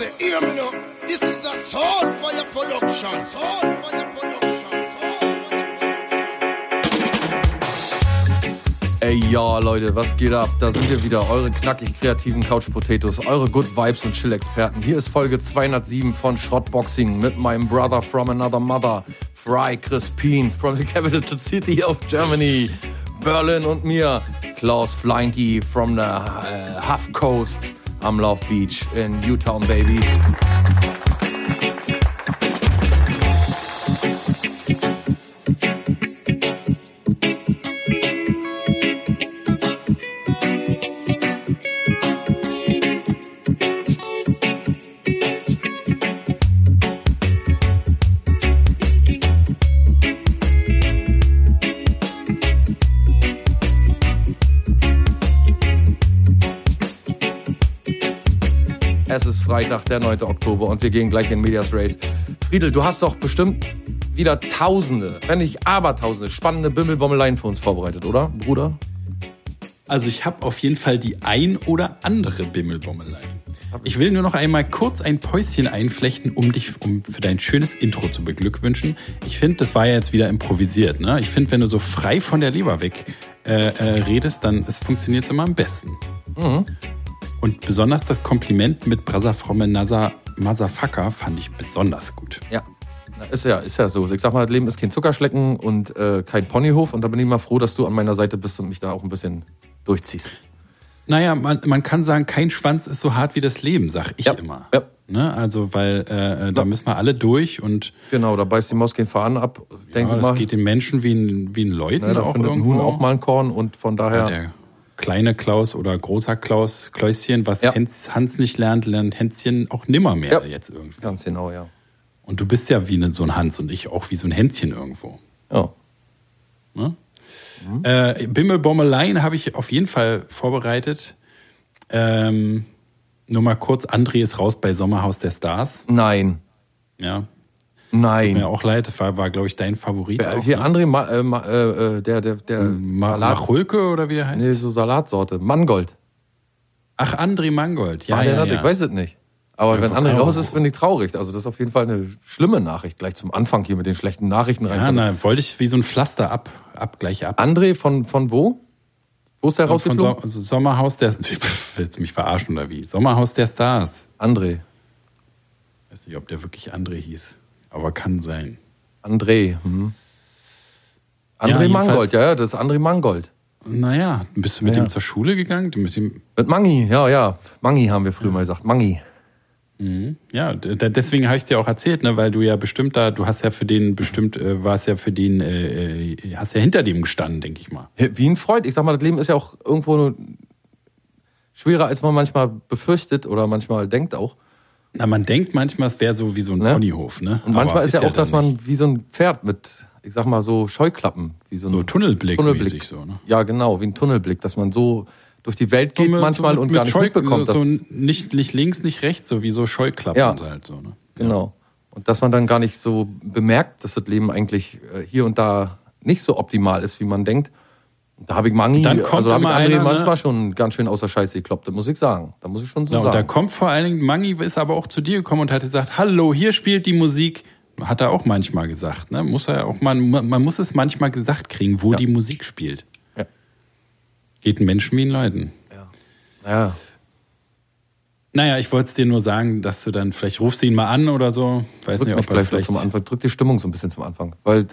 say, hear me now. This is a soul fire production. Soul fire production. Ey, ja, Leute, was geht ab? Da sind wir wieder, eure knackig kreativen Couch Potatoes, eure Good Vibes und Chill-Experten. Hier ist Folge 207 von Schrottboxing mit meinem Brother from another mother, Fry Crispin from the capital city of Germany, Berlin und mir, Klaus Fleinty from the uh, Huff Coast am Love Beach in Newtown, baby. Freitag, der 9. Oktober und wir gehen gleich in Medias Race. Friedel, du hast doch bestimmt wieder Tausende, wenn nicht Abertausende spannende Bimmelbommeleien für uns vorbereitet, oder, Bruder? Also ich habe auf jeden Fall die ein oder andere Bimmelbommelei. Ich will nur noch einmal kurz ein Päuschen einflechten, um dich um für dein schönes Intro zu beglückwünschen. Ich finde, das war ja jetzt wieder improvisiert. Ne? Ich finde, wenn du so frei von der Leber weg äh, äh, redest, dann funktioniert es immer am besten. Mhm. Und besonders das Kompliment mit Brother Fromme Nasa Motherfucker fand ich besonders gut. Ja. Ist ja, ist ja so. Ich sag mal, das Leben ist kein Zuckerschlecken und äh, kein Ponyhof. Und da bin ich mal froh, dass du an meiner Seite bist und mich da auch ein bisschen durchziehst. Naja, man, man kann sagen, kein Schwanz ist so hart wie das Leben, sag ich Ja. immer. Ja. Ne? Also, weil äh, da müssen wir alle durch und Genau, da beißt die Maus keinen Faden ab. Denke ja, das mal. geht den Menschen wie ein, wie ein Leuten ne, da auch findet ein irgendwo. Huhn auch mal ein Korn und von daher. Der kleine Klaus oder großer Klaus, Kläuschen, was Ja. Hans, Hans nicht lernt, lernt Hänschen auch nimmer mehr Ja. jetzt irgendwie. Ganz genau, ja. Und du bist ja wie ne, so ein Hans und ich auch wie so ein Hänschen irgendwo. Ja. Ne? Äh, Bimmelbommeleien habe ich auf jeden Fall vorbereitet. Ähm, nur mal kurz, André ist raus bei Sommerhaus der Stars. Nein. Ja, Nein. mir auch leid, das war, war glaube ich, dein Favorit. Äh, auch, Hier ne? André, Ma, äh, Ma, äh, der, der, der Ma Machulke oder wie der heißt? Nee, so Salatsorte. Mangold. Ach, André Mangold. Ja, Ah, ja, ja. Ich weiß es nicht. Aber Ja, wenn André auch- raus ist, finde ich traurig. Also das ist auf jeden Fall eine schlimme Nachricht. Gleich zum Anfang hier mit den schlechten Nachrichten Ja, rein. na, wollte ich wie so ein Pflaster ab, ab gleich ab. André von, von wo? Wo ist der Von rausgeflogen? so also Sommerhaus der. Willst du mich verarschen oder wie? Sommerhaus der Stars. André. Weiß nicht, ob der wirklich André hieß. Aber kann sein. André. Hm. André Ja, Mangold, ja, ja, das ist André Mangold. Naja, bist du mit Ja. dem zur Schule gegangen? Mit dem, Mit Mangi, ja, ja. Mangi haben wir früher mal gesagt. Mangi. ja, d- d- deswegen habe ich es dir auch erzählt, ne, weil du ja bestimmt da, du hast ja für den bestimmt, äh, warst ja für den, äh, äh, hast ja hinter dem gestanden, denke ich mal. Wie ein Freund. Ich sag mal, das Leben ist ja auch irgendwo schwerer, als man manchmal befürchtet oder manchmal denkt auch. Na, man denkt manchmal, es wäre so wie so ein Ne? Ponyhof, ne? Und manchmal Aber ist ja auch, dass man wie so ein Pferd mit, ich sag mal, so Scheuklappen, wie so ein so Tunnelblick, Tunnelblick. so, ne? Ja, genau, wie ein Tunnelblick, dass man so durch die Welt geht So mit- manchmal so und mit gar nicht Scheu- mitbekommt, so, dass, so nicht, nicht links, nicht rechts, so wie so Scheuklappen Ja. halt so, ne? genau. Und dass man dann gar nicht so bemerkt, dass das Leben eigentlich äh, hier und da nicht so optimal ist, wie man denkt. Da habe ich Mangi, Dann kommt also da habe ich André einer, ne? manchmal schon ganz schön außer Scheiße gekloppt, das muss ich sagen. Da muss ich schon so Ja, und da sagen. kommt vor allen Dingen, Mangi ist aber auch zu dir gekommen und hat gesagt, hallo, hier spielt die Musik. Hat er auch manchmal gesagt, ne? Muss er auch mal, man muss es manchmal gesagt kriegen, wo Ja. die Musik spielt. Ja. Geht ein Menschen wie ein Leuten. Ja. Naja, ich wollte es dir nur sagen, dass du dann, vielleicht rufst du ihn mal an oder so. Weiß Drück nicht, ob gleich so vielleicht. zum Anfang, drück die Stimmung so ein bisschen zum Anfang. Weil,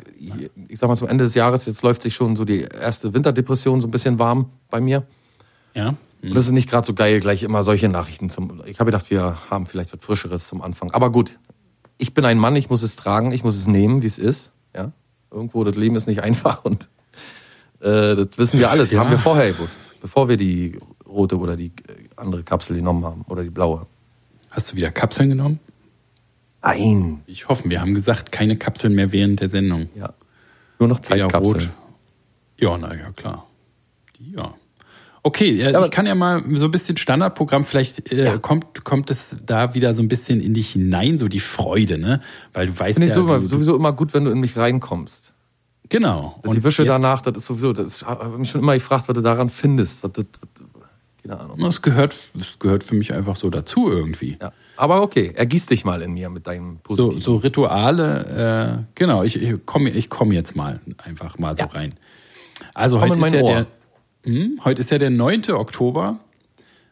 ich sag mal, zum Ende des Jahres, jetzt läuft sich schon so die erste Winterdepression so ein bisschen warm bei mir. Ja. Und das ist nicht gerade so geil, gleich immer solche Nachrichten zum. Ich habe gedacht, wir haben vielleicht was Frischeres zum Anfang. Aber gut, ich bin ein Mann, ich muss es tragen, ich muss es nehmen, wie es ist. Ja, irgendwo das Leben ist nicht einfach und äh, das wissen wir alle. Das Ja. haben wir vorher gewusst, bevor wir die rote oder die äh, andere Kapsel genommen haben oder die blaue. Hast du wieder Kapseln genommen? Nein, Ich hoffe, wir haben gesagt, keine Kapseln mehr während der Sendung. ja, nur noch Weder Zeitkapseln. Ja, na ja, klar. Ja. Okay, ja, ich kann ja mal so ein bisschen Standardprogramm, vielleicht äh, Ja. kommt, kommt es da wieder so ein bisschen in dich hinein, so die Freude, ne? Weil du weißt Finde ja, ich so, du, sowieso immer gut, wenn du in mich reinkommst. genau. die Wische danach, das ist sowieso, das habe mich schon immer gefragt, was du daran findest. Was das, keine Ahnung. Das gehört, das gehört für mich einfach so dazu irgendwie. Ja. Aber okay, ergieß dich mal in mir mit deinem So, positiven. so Rituale, äh, genau, ich, ich komme ich komm jetzt mal einfach mal so Ja. rein. Also Komm heute ist, ja Ohr. der, hm, heute ist ja der 9. Oktober.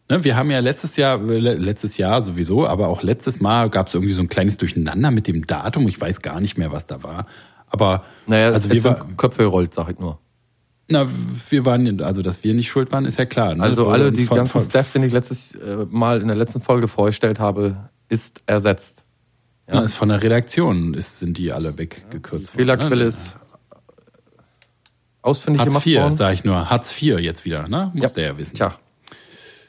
Ne, wir haben ja letztes Jahr, äh, le- letztes Jahr sowieso, aber auch letztes Mal gab es irgendwie so ein kleines Durcheinander mit dem Datum. Ich weiß gar nicht mehr, was da war. Aber naja, also es wir, sind war, Köpfe gerollt, sag ich nur. Na, wir waren, also dass wir nicht schuld waren, ist ja klar. Ne? Also So, alle, die von- ganzen von- Staff, den ich letztes äh, Mal in der letzten Folge vorgestellt habe, ist ersetzt. Ja, ist von der Redaktion ist, sind die alle weggekürzt worden. Fehlerquelle ne? ist ausfindig Hartz gemacht IV, worden. sage ich nur. Hartz IV jetzt wieder, ne? Muss der ja wissen. Tja.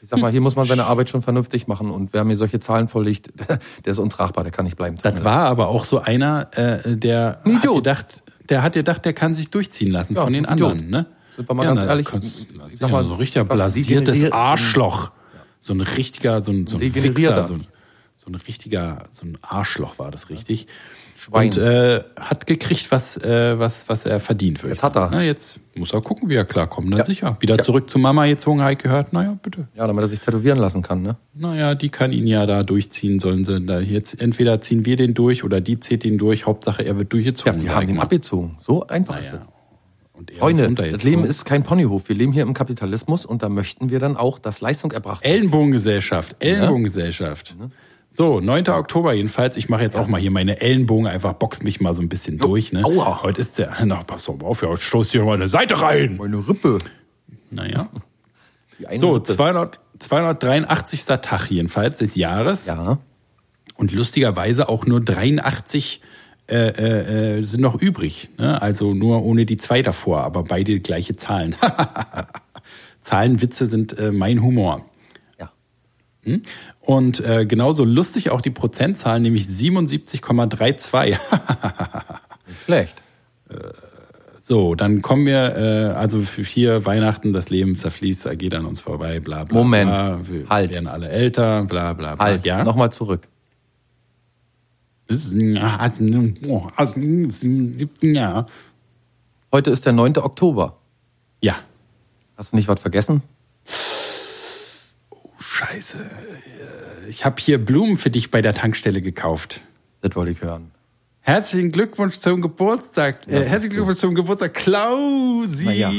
Ich sag mal, hier muss man seine Arbeit schon vernünftig machen und wer mir solche Zahlen vorlegt, der ist untragbar, der kann nicht bleiben. Das war aber auch so einer, äh, der Ein hat gedacht, der hat gedacht, der kann sich durchziehen lassen Ja, von den Idiot. anderen, ne? Sind wir mal ganz na, ehrlich, kannst- ich sag mal, so ein richtiger blasiertes Arschloch. So ein richtiger, so ein, so ein. Fixer, so ein, so ein richtiger, so ein Arschloch war das richtig. Schwein. Und äh, hat gekriegt, was, äh, was, was er verdient würde. Jetzt hat er. Na, jetzt muss er gucken, wie er klarkommt. Na Ja. sicher. Wieder Ja. zurück zu Mama gezogen, ich gehört. Naja, bitte. Ja, damit er sich tätowieren lassen kann, ne? Naja, die kann ihn ja da durchziehen, sollen sie. Da jetzt entweder ziehen wir den durch oder die zieht ihn durch. Hauptsache, er wird Ja, durchgezogen. wir sag haben ihn mal. abgezogen. So einfach ist es. Naja. Und er Freunde, das Leben ist kein Ponyhof. Wir leben hier im Kapitalismus und da möchten wir dann auch, dass Leistung erbracht wird. Ellenbogengesellschaft, Ellenbogengesellschaft. So, 9. Oktober jedenfalls. Ich mache jetzt auch mal hier meine Ellenbogen, einfach box mich mal so ein bisschen durch. Ne? aua. Heute ist der, na, pass mal auf, ja, stoßt hier mal eine Seite rein. Meine Rippe. Naja. So, Rippe. 200, 283. Tag jedenfalls des Jahres. Ja. Und lustigerweise auch nur 83 äh, äh, äh, sind noch übrig. Ne? Also nur ohne die zwei davor, aber beide gleiche Zahlen. Zahlenwitze sind äh, mein Humor. Ja. Und äh, genauso lustig auch die Prozentzahl, nämlich 77,32. Nicht schlecht. so, dann kommen wir, äh, also für vier Weihnachten, das Leben zerfließt, er geht an uns vorbei, bla bla. Moment. bla. Wir Halt. werden alle älter, bla bla bla. Halt, ja. nochmal zurück. Heute ist der 9. Oktober. Ja. Hast du nicht was vergessen? Scheiße. Ich habe hier Blumen für dich bei der Tankstelle gekauft. Das wollte ich hören. Herzlichen Glückwunsch zum Geburtstag. Äh, herzlichen. Glückwunsch zum Geburtstag, Klausi. Naja,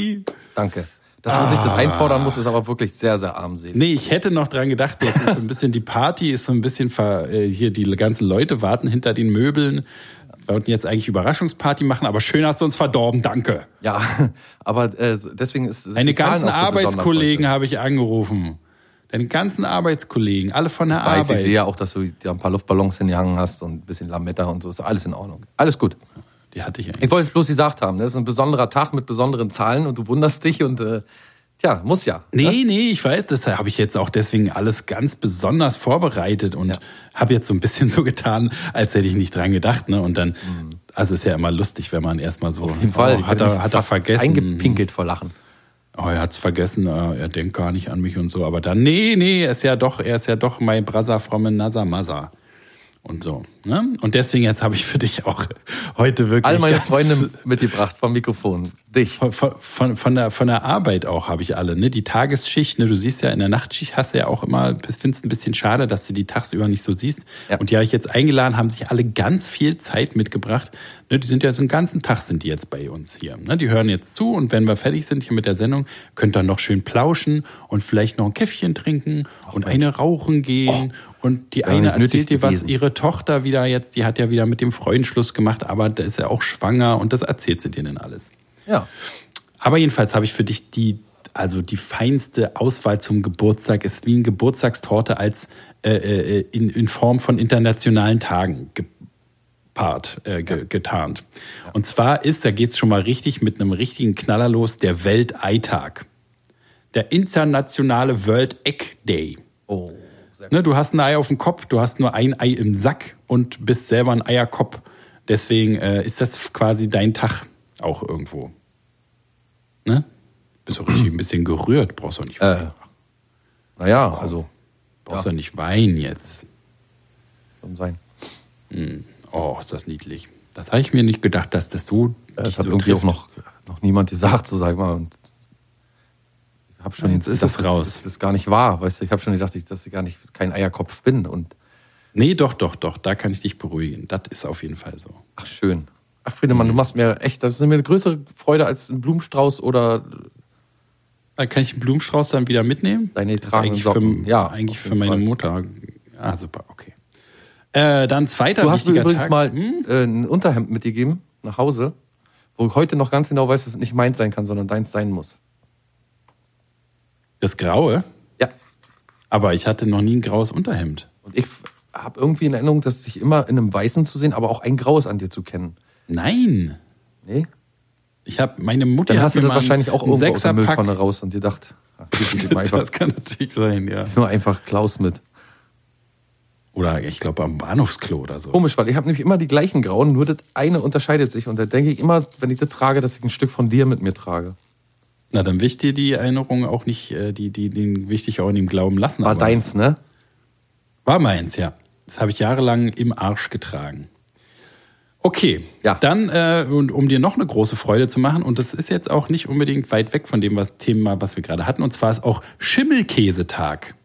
danke. Dass man sich das einfordern muss, ist aber wirklich sehr, sehr armselig. Nee, ich hätte noch dran gedacht, jetzt ist so ein bisschen die Party, ist so ein bisschen ver, äh, hier die ganzen Leute warten hinter den Möbeln. Wir wollten jetzt eigentlich Überraschungsparty machen, aber schön hast du uns verdorben, danke. Ja, aber äh, deswegen ist Zahlen ganzen Arbeitskollegen habe ich angerufen. Deine ganzen Arbeitskollegen, alle von der Weiß, ich Arbeit. sehe ja auch, dass du da ein paar Luftballons hingehangen hast und ein bisschen Lametta und so. Ist alles in Ordnung. Alles gut. Die hatte ich eigentlich. Ich wollte es bloß gesagt haben. ne? Das ist ein besonderer Tag mit besonderen Zahlen und du wunderst dich und äh, tja, muss ja. Nee, nee, ich weiß, das habe ich jetzt auch deswegen alles ganz besonders vorbereitet und Ja. habe jetzt so ein bisschen so getan, als hätte ich nicht dran gedacht. Ne? Und dann, also ist ja immer lustig, wenn man erstmal so, Auf jeden Fall. oh, Ich hat er, hat er vergessen. Eingepinkelt vor Lachen. Oh, er hat's vergessen, äh, er denkt gar nicht an mich und so. Aber dann, nee, nee, er ist ja doch, er ist ja doch mein Brother from another mother. Und so. Ne? Und deswegen jetzt habe ich für dich auch heute wirklich. All meine Freunde mitgebracht vom Mikrofon. Dich. Von, von, von, der, von der Arbeit auch habe ich alle, ne? Die Tagesschicht, ne? Du siehst ja in der Nachtschicht hast du ja auch immer, findest ein bisschen schade, dass du die tagsüber nicht so siehst. Ja. Und die habe ich jetzt eingeladen, haben sich alle ganz viel Zeit mitgebracht. Ne? Die sind ja so einen ganzen Tag sind die jetzt bei uns hier. Ne? Die hören jetzt zu und wenn wir fertig sind hier mit der Sendung, könnt ihr noch schön plauschen und vielleicht noch ein Käffchen trinken und eine rauchen gehen. Und die eine nötig erzählt dir, was ihre Tochter wieder jetzt, die hat ja wieder mit dem Freund Schluss gemacht, aber da ist ja auch schwanger und das erzählt sie dir denn alles. Ja. Aber jedenfalls habe ich für dich die, also die feinste Auswahl zum Geburtstag ist wie eine Geburtstagstorte als äh, äh, in, in Form von internationalen Tagen gepaart, äh, ge, getarnt. Und zwar ist, da geht's schon mal richtig mit einem richtigen Knaller los, der Welteitag. Der internationale World Egg Day. Oh, Ne, du hast ein Ei auf dem Kopf, du hast nur ein Ei im Sack und bist selber ein Eierkopf. Deswegen äh, ist das quasi dein Tag auch irgendwo. Ne? Bist du richtig ein bisschen gerührt, brauchst du nicht, Äh, naja, also, brauchst du nicht weinen jetzt. schon sein. Oh, ist das niedlich. Das habe ich mir nicht gedacht, dass das so Das dich hat so irgendwie trifft. auch noch, noch niemand gesagt, so sag mal. Und habe schon Ja, jetzt ist es raus. Das ist gar nicht wahr, weißt du. Ich habe schon gedacht, ich- dass ich gar nicht kein Eierkopf bin und Nee, doch, doch, doch. Da kann ich dich beruhigen. Das ist auf jeden Fall so. Ach, schön. Ach, Friedemann, du machst mir echt, das ist mir eine größere Freude als ein Blumenstrauß oder Da kann ich den Blumenstrauß dann wieder mitnehmen? deine Das ist tragenden eigentlich Socken. für, Ja, eigentlich für meine Fall. Mutter. Ah, super, okay. Äh, dann zweiter Du hast mir übrigens Tag. mal Hm? äh, ein Unterhemd mitgegeben nach Hause, wo ich heute noch ganz genau weiß, dass es nicht meins sein kann, sondern deins sein muss. Das Graue? Ja. Aber ich hatte noch nie ein graues Unterhemd. Und ich habe irgendwie in Erinnerung, dass dich immer in einem Weißen zu sehen, aber auch ein Graues an dir zu kennen. Nein. Nee? Ich habe meine Mutter. Dann hast du das wahrscheinlich auch irgendwo aus der Mülltonne raus und dir dacht, ach, hier geht mal einfach, Das kann natürlich sein, ja. nur einfach Klaus mit. Oder ich glaube am Bahnhofsklo oder so. Komisch, weil ich habe nämlich immer die gleichen Grauen, nur das eine unterscheidet sich. Und da denke ich immer, wenn ich das trage, dass ich ein Stück von dir mit mir trage. Na, dann will ich dir die Erinnerung auch nicht, äh, die, die, den dich auch in dem Glauben lassen. War deins, ne? War meins, ja. Das habe ich jahrelang im Arsch getragen. Okay, Ja. dann, äh, und um dir noch eine große Freude zu machen, und das ist jetzt auch nicht unbedingt weit weg von dem was, Thema, was wir gerade hatten, und zwar ist auch Schimmelkäsetag.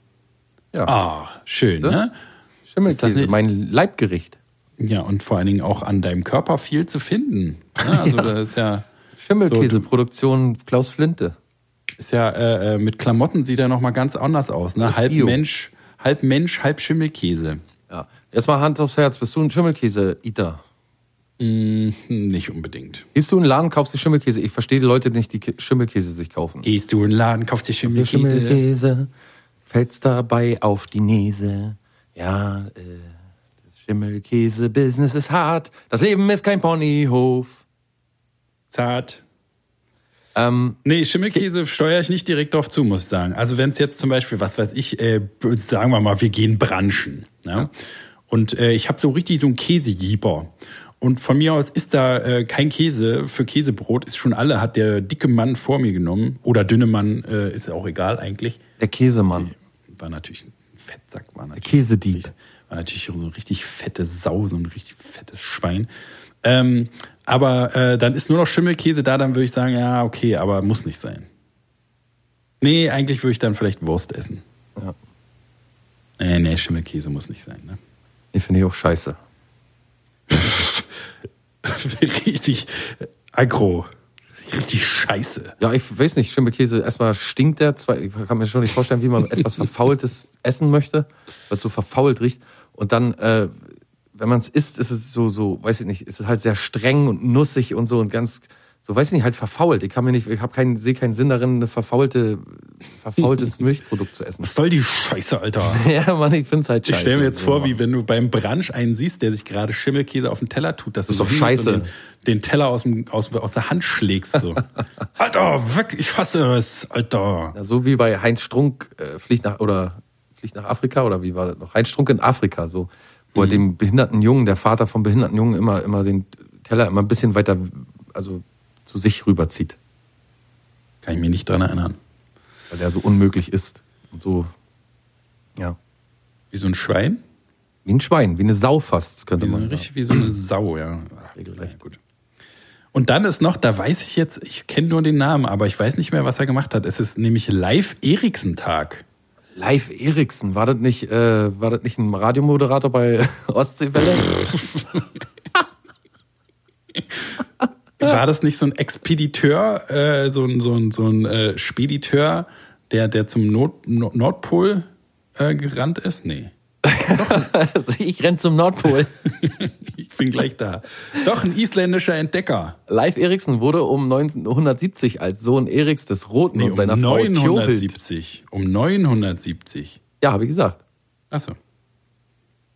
Ja. Ah, schön, Siehste? ne? Schimmelkäse, mein Leibgericht. Ja, und vor allen Dingen auch an deinem Körper viel zu finden. Ne? Also Ja. da ist ja, Schimmelkäseproduktion Klaus Flinte. ist ja äh, äh, mit Klamotten sieht er noch mal ganz anders aus, ne? Halb Bio. Mensch, halb Mensch, halb Schimmelkäse. Ja. Erstmal Hand aufs Herz, bist du ein Schimmelkäse-Eater? Hm, nicht unbedingt. Gehst du in den Laden, kaufst dir Schimmelkäse? Ich verstehe die Leute nicht, die Schimmelkäse sich kaufen. Gehst du in den Laden, kaufst dir Der Schimmelkäse? Schimmelkäse fällt's dabei auf die Nese. Ja, äh, das Schimmelkäse-Business ist hart. Das Leben ist kein Ponyhof. Zart. Ähm, Nee, Schimmelkäse steuere ich nicht direkt drauf zu, muss ich sagen. Also wenn es jetzt zum Beispiel, was weiß ich, äh, sagen wir mal, wir gehen branchen. Ja? Und äh, ich habe so richtig so einen Käsejieber. Und von mir aus ist da äh, kein Käse für Käsebrot, ist schon alle, hat der dicke Mann vor mir genommen. Oder dünne Mann, äh, ist auch egal eigentlich. der Käsemann. War natürlich ein Fettsack. War natürlich, Käsedieb. War natürlich so eine richtig fette Sau, so ein richtig fettes Schwein. Ähm, aber äh, dann ist nur noch Schimmelkäse da, dann würde ich sagen, ja, okay, aber muss nicht sein. Nee, eigentlich würde ich dann vielleicht Wurst essen. Ja. Nee, nee, Schimmelkäse muss nicht sein. Ne? Ich finde ich auch scheiße. richtig aggro. Richtig scheiße. Ja, ich weiß nicht, Schimmelkäse, erstmal stinkt der, zwei, ich kann mir schon nicht vorstellen, wie man etwas Verfaultes essen möchte, weil es so verfault riecht. Und dann, äh, wenn man es isst, ist es so, so, weiß ich nicht, ist es halt sehr streng und nussig und so und ganz, so weiß ich nicht, halt verfault. Ich kann mir nicht, ich habe keinen, sehe keinen Sinn darin, eine verfaulte, verfaultes Milchprodukt zu essen. Was soll die Scheiße, Alter? Ja, Mann, ich find's halt scheiße. Ich stelle mir jetzt So. vor, wie wenn du beim Brunch einen siehst, der sich gerade Schimmelkäse auf den Teller tut, dass Das du ist so doch scheiße. Den, den Teller aus, dem, aus, aus der Hand schlägst. So. Alter, weg, ich hasse es, Alter. Ja, so wie bei Heinz Strunk äh, fliegt nach oder fliegt nach Afrika oder wie war das noch? Heinz Strunk in Afrika, so, wo Mhm. er dem behinderten Jungen, der Vater vom behinderten Jungen, immer, immer den Teller immer ein bisschen weiter, also zu sich rüberzieht, Kann ich mich nicht dran erinnern. weil der so unmöglich ist. Und so, ja. Wie so ein Schwein? Wie ein Schwein, wie eine Sau fast, könnte Wie so, man eine, sagen. richtig wie so eine Sau, ja. Ach, Regelrecht. ja, gut. Und dann ist noch, da weiß ich jetzt, ich kenne nur den Namen, aber ich weiß nicht mehr, was er gemacht hat. Es ist nämlich Live Eriksen Tag. Live Eriksen, war das nicht, äh, war das nicht ein Radiomoderator bei Ostseewelle? War das nicht so ein Expediteur, äh, so ein, so ein, so ein äh, Spediteur, der, der zum Nord Nordpol äh, gerannt ist? Nee. Also ich renn zum Nordpol. Ich bin gleich da. Doch, ein isländischer Entdecker. Live Eriksen wurde um 1970 als Sohn Eriks des Roten Nee, und seiner um Frau Tjobelt 970. Um 970. Ja, habe ich gesagt. Achso.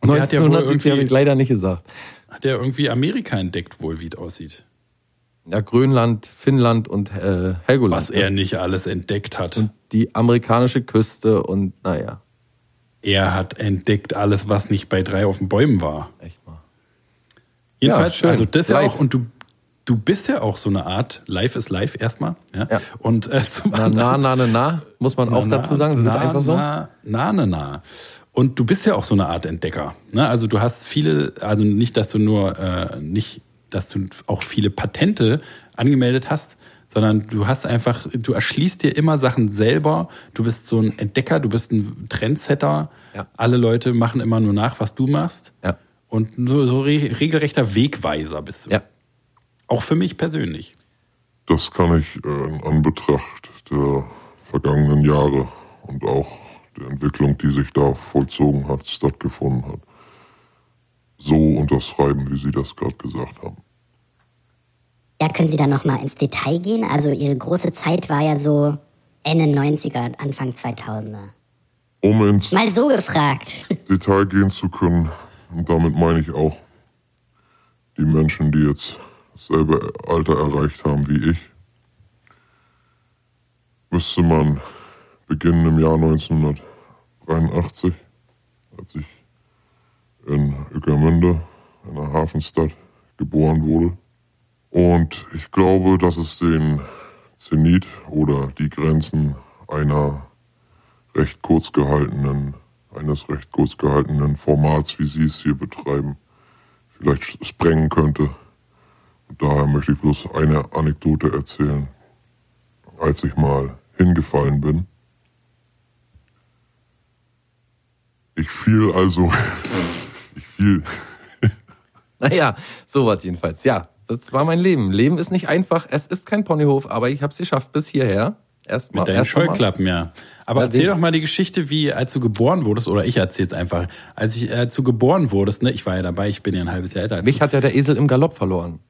Und der hat ja wohl 1970 habe ich leider nicht gesagt. hat er irgendwie Amerika entdeckt, wohl, wie es aussieht. Ja, Grönland, Finnland und äh, Helgoland. Was er nicht alles entdeckt hat. Die amerikanische Küste und naja, Er hat entdeckt alles, was nicht bei drei auf den Bäumen war. echt mal. Jedenfalls, schön. also das ja Live. auch, und du, du bist ja auch so eine Art, live ist live erstmal. Ja. Ja. Und äh, zum Na, anderen. na, na, na, na, muss man auch Na, dazu sagen. Das na, ist einfach so. Na, na, na, na. Und du bist ja auch so eine Art Entdecker. Ne? Also du hast viele, also nicht, dass du nur, äh, nicht, dass du auch viele Patente angemeldet hast, sondern du hast einfach, du erschließt dir immer Sachen selber. Du bist so ein Entdecker, du bist ein Trendsetter. Ja. Alle Leute machen immer nur nach, was du machst. Ja. Und so, so re regelrechter Wegweiser bist du. Ja. Auch für mich persönlich. Das kann ich äh, in Anbetracht der vergangenen Jahre und auch der Entwicklung, die sich da vollzogen hat, stattgefunden hat, so unterschreiben, wie Sie das gerade gesagt haben. Ja, können Sie da nochmal ins Detail gehen? Also Ihre große Zeit war ja so Ende 90er, Anfang 2000er. Um ins Mal so gefragt. Detail gehen zu können, und damit meine ich auch die Menschen, die jetzt dasselbe Alter erreicht haben wie ich, müsste man beginnen im Jahr 1983, als ich in Ueckermünde, einer Hafenstadt, geboren wurde. Und ich glaube, dass es den Zenit oder die Grenzen einer recht kurz gehaltenen, eines recht kurz gehaltenen Formats, wie Sie es hier betreiben, vielleicht sprengen könnte. Und daher möchte ich bloß eine Anekdote erzählen. Als ich mal hingefallen bin, ich fiel also, ich fiel, Naja, sowas jedenfalls. Ja, das war mein Leben. Leben ist nicht einfach. Es ist kein Ponyhof, aber ich habe es geschafft bis hierher. Erstmal. Mit deinen erst. Scheuklappen, ja. Aber Ja, erzähl doch mal die Geschichte, wie als du geboren wurdest, oder ich erzähl's einfach. Als ich als du geboren wurdest, ne, ich war ja dabei, ich bin ja ein halbes Jahr älter als Mich du. hat ja der Esel im Galopp verloren.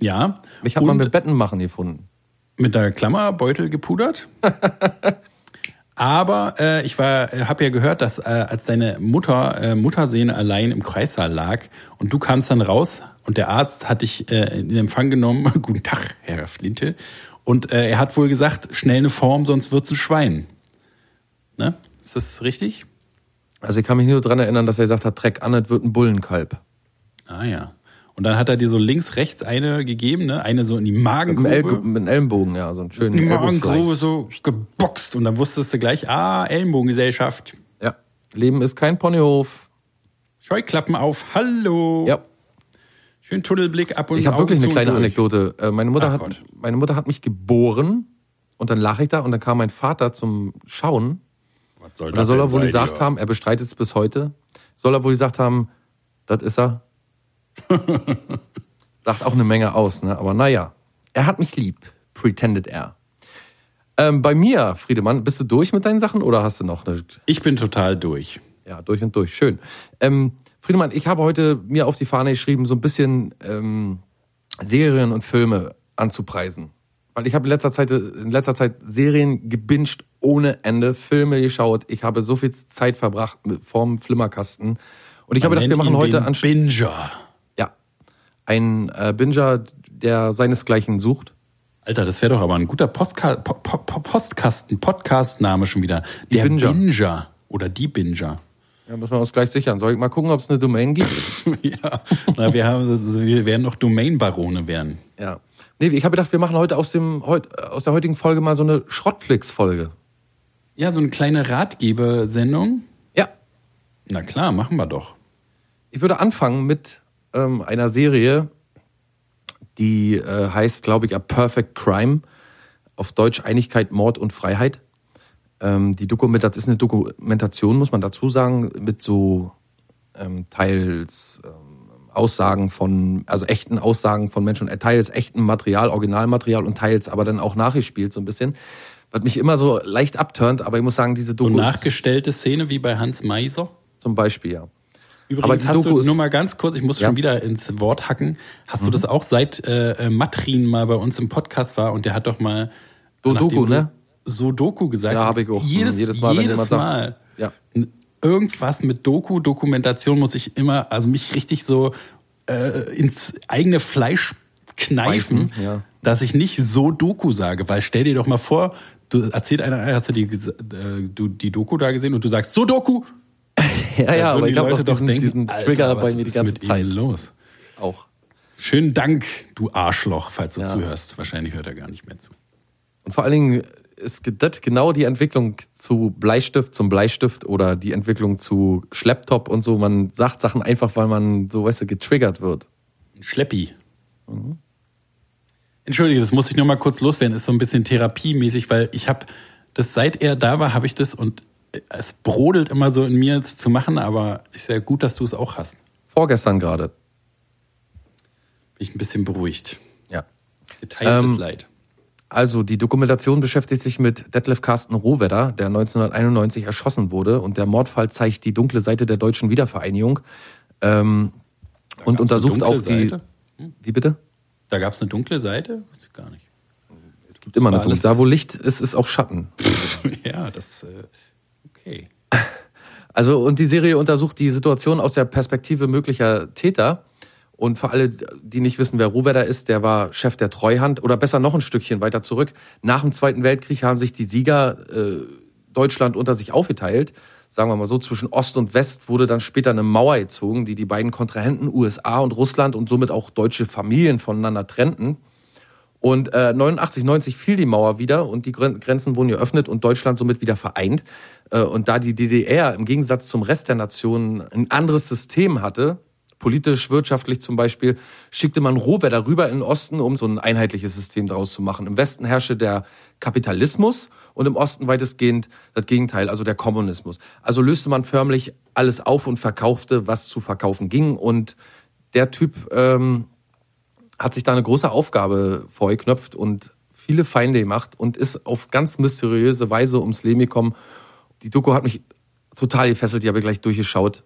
Ja. Mich hat man mit Betten machen gefunden. mit der Klammerbeutel gepudert. Aber äh, ich war, habe ja gehört, dass äh, als deine Mutter äh, Muttersehne allein im Kreissaal lag und du kamst dann raus und der Arzt hat dich äh, in Empfang genommen. Guten Tag, Herr Flinte. Und äh, er hat wohl gesagt, schnell eine Form, sonst wird's ein Schwein. Ne? Ist das richtig? Also ich kann mich nur daran erinnern, dass er gesagt hat, Treck an, es wird ein Bullenkalb. Ah ja. Und dann hat er dir so links, rechts eine gegeben, ne? Eine so in die Mit Magengrube. El mit dem Ellenbogen, ja, so einen schönen in die Magengrube so geboxt und dann wusstest du gleich, ah, Ellenbogengesellschaft. Ja. Leben ist kein Ponyhof. Scheuklappen auf, hallo. Ja. Schön Tunnelblick ab und Ich habe wirklich eine kleine durch. Anekdote. Äh, Meine Mutter, Ach hat, Gott. meine Mutter hat mich geboren und dann lag ich da und dann kam mein Vater zum Schauen Was soll Und da soll er wohl sein, gesagt ja? haben, er bestreitet es bis heute, soll er wohl gesagt haben, das ist er. Sagt auch eine Menge aus, ne? Aber naja, er hat mich lieb, pretended er. Ähm, bei mir, Friedemann, bist du durch mit deinen Sachen oder hast du noch eine? Ich bin total durch. Ja, durch und durch, schön. Ähm, Friedemann, ich habe heute mir auf die Fahne geschrieben, so ein bisschen ähm, Serien und Filme anzupreisen. Weil ich habe in letzter Zeit, in letzter Zeit Serien gebinged ohne Ende, Filme geschaut. Ich habe so viel Zeit verbracht vorm Flimmerkasten. Und ich habe gedacht, wir machen heute an Binger. ja, ein äh, Binger, der seinesgleichen sucht. Alter, das wäre doch aber ein guter Postka po po po Postkasten, Podcast-Name schon wieder. Der Binger. Binger. Oder die Binger. Ja, müssen wir uns gleich sichern. Soll ich mal gucken, ob es eine Domain gibt? ja, na, wir, haben, wir werden noch Domain-Barone werden. Ja. Nee, ich habe gedacht, wir machen heute aus, dem, aus der heutigen Folge mal so eine Schrottflix-Folge. Ja, so eine kleine Ratgebersendung. Ja. Na klar, machen wir doch. Ich würde anfangen mit ähm, einer Serie, die äh, heißt, glaube ich, A Perfect Crime. Auf Deutsch Einigkeit, Mord und Freiheit. Ähm, die Dokumentation ist eine Dokumentation, muss man dazu sagen, mit so ähm, teils ähm, Aussagen von, also echten Aussagen von Menschen, teils echten Material, Originalmaterial und teils aber dann auch nachgespielt so ein bisschen. Was mich immer so leicht abturnt, aber ich muss sagen, diese So Doku ist nachgestellte Szene wie bei Hans Meiser. zum Beispiel, ja. Übrigens hast Doku du, nur mal ganz kurz, ich muss Ja. schon wieder ins Wort hacken. Hast du das auch seit äh, Matrin mal bei uns im Podcast war und der hat doch mal Dodoku, nachdem du ne? So Doku gesagt. Ja, hab ich auch. Jedes, Jedes Mal, jedes sagt- Mal. Ja. Irgendwas mit Doku, Dokumentation muss ich immer, also mich richtig so äh, ins eigene Fleisch kneifen, Beißen, ja. dass ich nicht so Doku sage, weil stell dir doch mal vor, du erzählt einer, hast du die, äh, du, die Doku da gesehen und du sagst so Doku. Ja, ja, aber ich habe Leute doch diesen, diesen Alter, Trigger was bei mir die ist ganze mit Zeit los. auch. Schönen Dank, du Arschloch, falls du Ja. zuhörst. Wahrscheinlich hört er gar nicht mehr zu. Und vor allen Dingen ist das genau die Entwicklung zu Bleistift zum Bleistift oder die Entwicklung zu Schlepptop und so. Man sagt Sachen einfach, weil man so, weißt du, getriggert wird. Ein Schleppi. Entschuldige, das muss ich nur mal kurz loswerden. Ist so ein bisschen therapiemäßig, weil ich habe das seit er da war, habe ich das und es brodelt immer so in mir es zu machen, aber ist ja gut, dass du es auch hast. Vorgestern gerade. Bin ich ein bisschen beruhigt. Ja. Geteiltes Ähm, Leid. Also die Dokumentation beschäftigt sich mit Detlef Carsten Rohwedder, der 1991 erschossen wurde und der Mordfall zeigt die dunkle Seite der deutschen Wiedervereinigung ähm, und untersucht auch die. Seite? Wie bitte? Da gab es eine dunkle Seite? Weiß ich gar nicht. Es gibt immer war eine dunkle. Da wo Licht ist, ist auch Schatten. ja, das, äh, okay. Also und die Serie untersucht die Situation aus der Perspektive möglicher Täter. Und für alle, die nicht wissen, wer Rohwedder ist, der war Chef der Treuhand oder besser noch ein Stückchen weiter zurück. Nach dem Zweiten Weltkrieg haben sich die Sieger äh, Deutschland unter sich aufgeteilt. Sagen wir mal so, zwischen Ost und West wurde dann später eine Mauer gezogen, die die beiden Kontrahenten USA und Russland und somit auch deutsche Familien voneinander trennten. Und äh, 89, 90 fiel die Mauer wieder und die Gren- Grenzen wurden geöffnet und Deutschland somit wieder vereint. Äh, und da die DDR im Gegensatz zum Rest der Nation ein anderes System hatte, politisch, wirtschaftlich zum Beispiel, schickte man Rohwedder rüber in den Osten, um so ein einheitliches System daraus zu machen. Im Westen herrschte der Kapitalismus und im Osten weitestgehend das Gegenteil, also der Kommunismus. Also löste man förmlich alles auf und verkaufte, was zu verkaufen ging. Und der Typ ähm, hat sich da eine große Aufgabe vorgeknöpft und viele Feinde gemacht und ist auf ganz mysteriöse Weise ums Leben gekommen. Die Doku hat mich total gefesselt, die habe ich gleich durchgeschaut,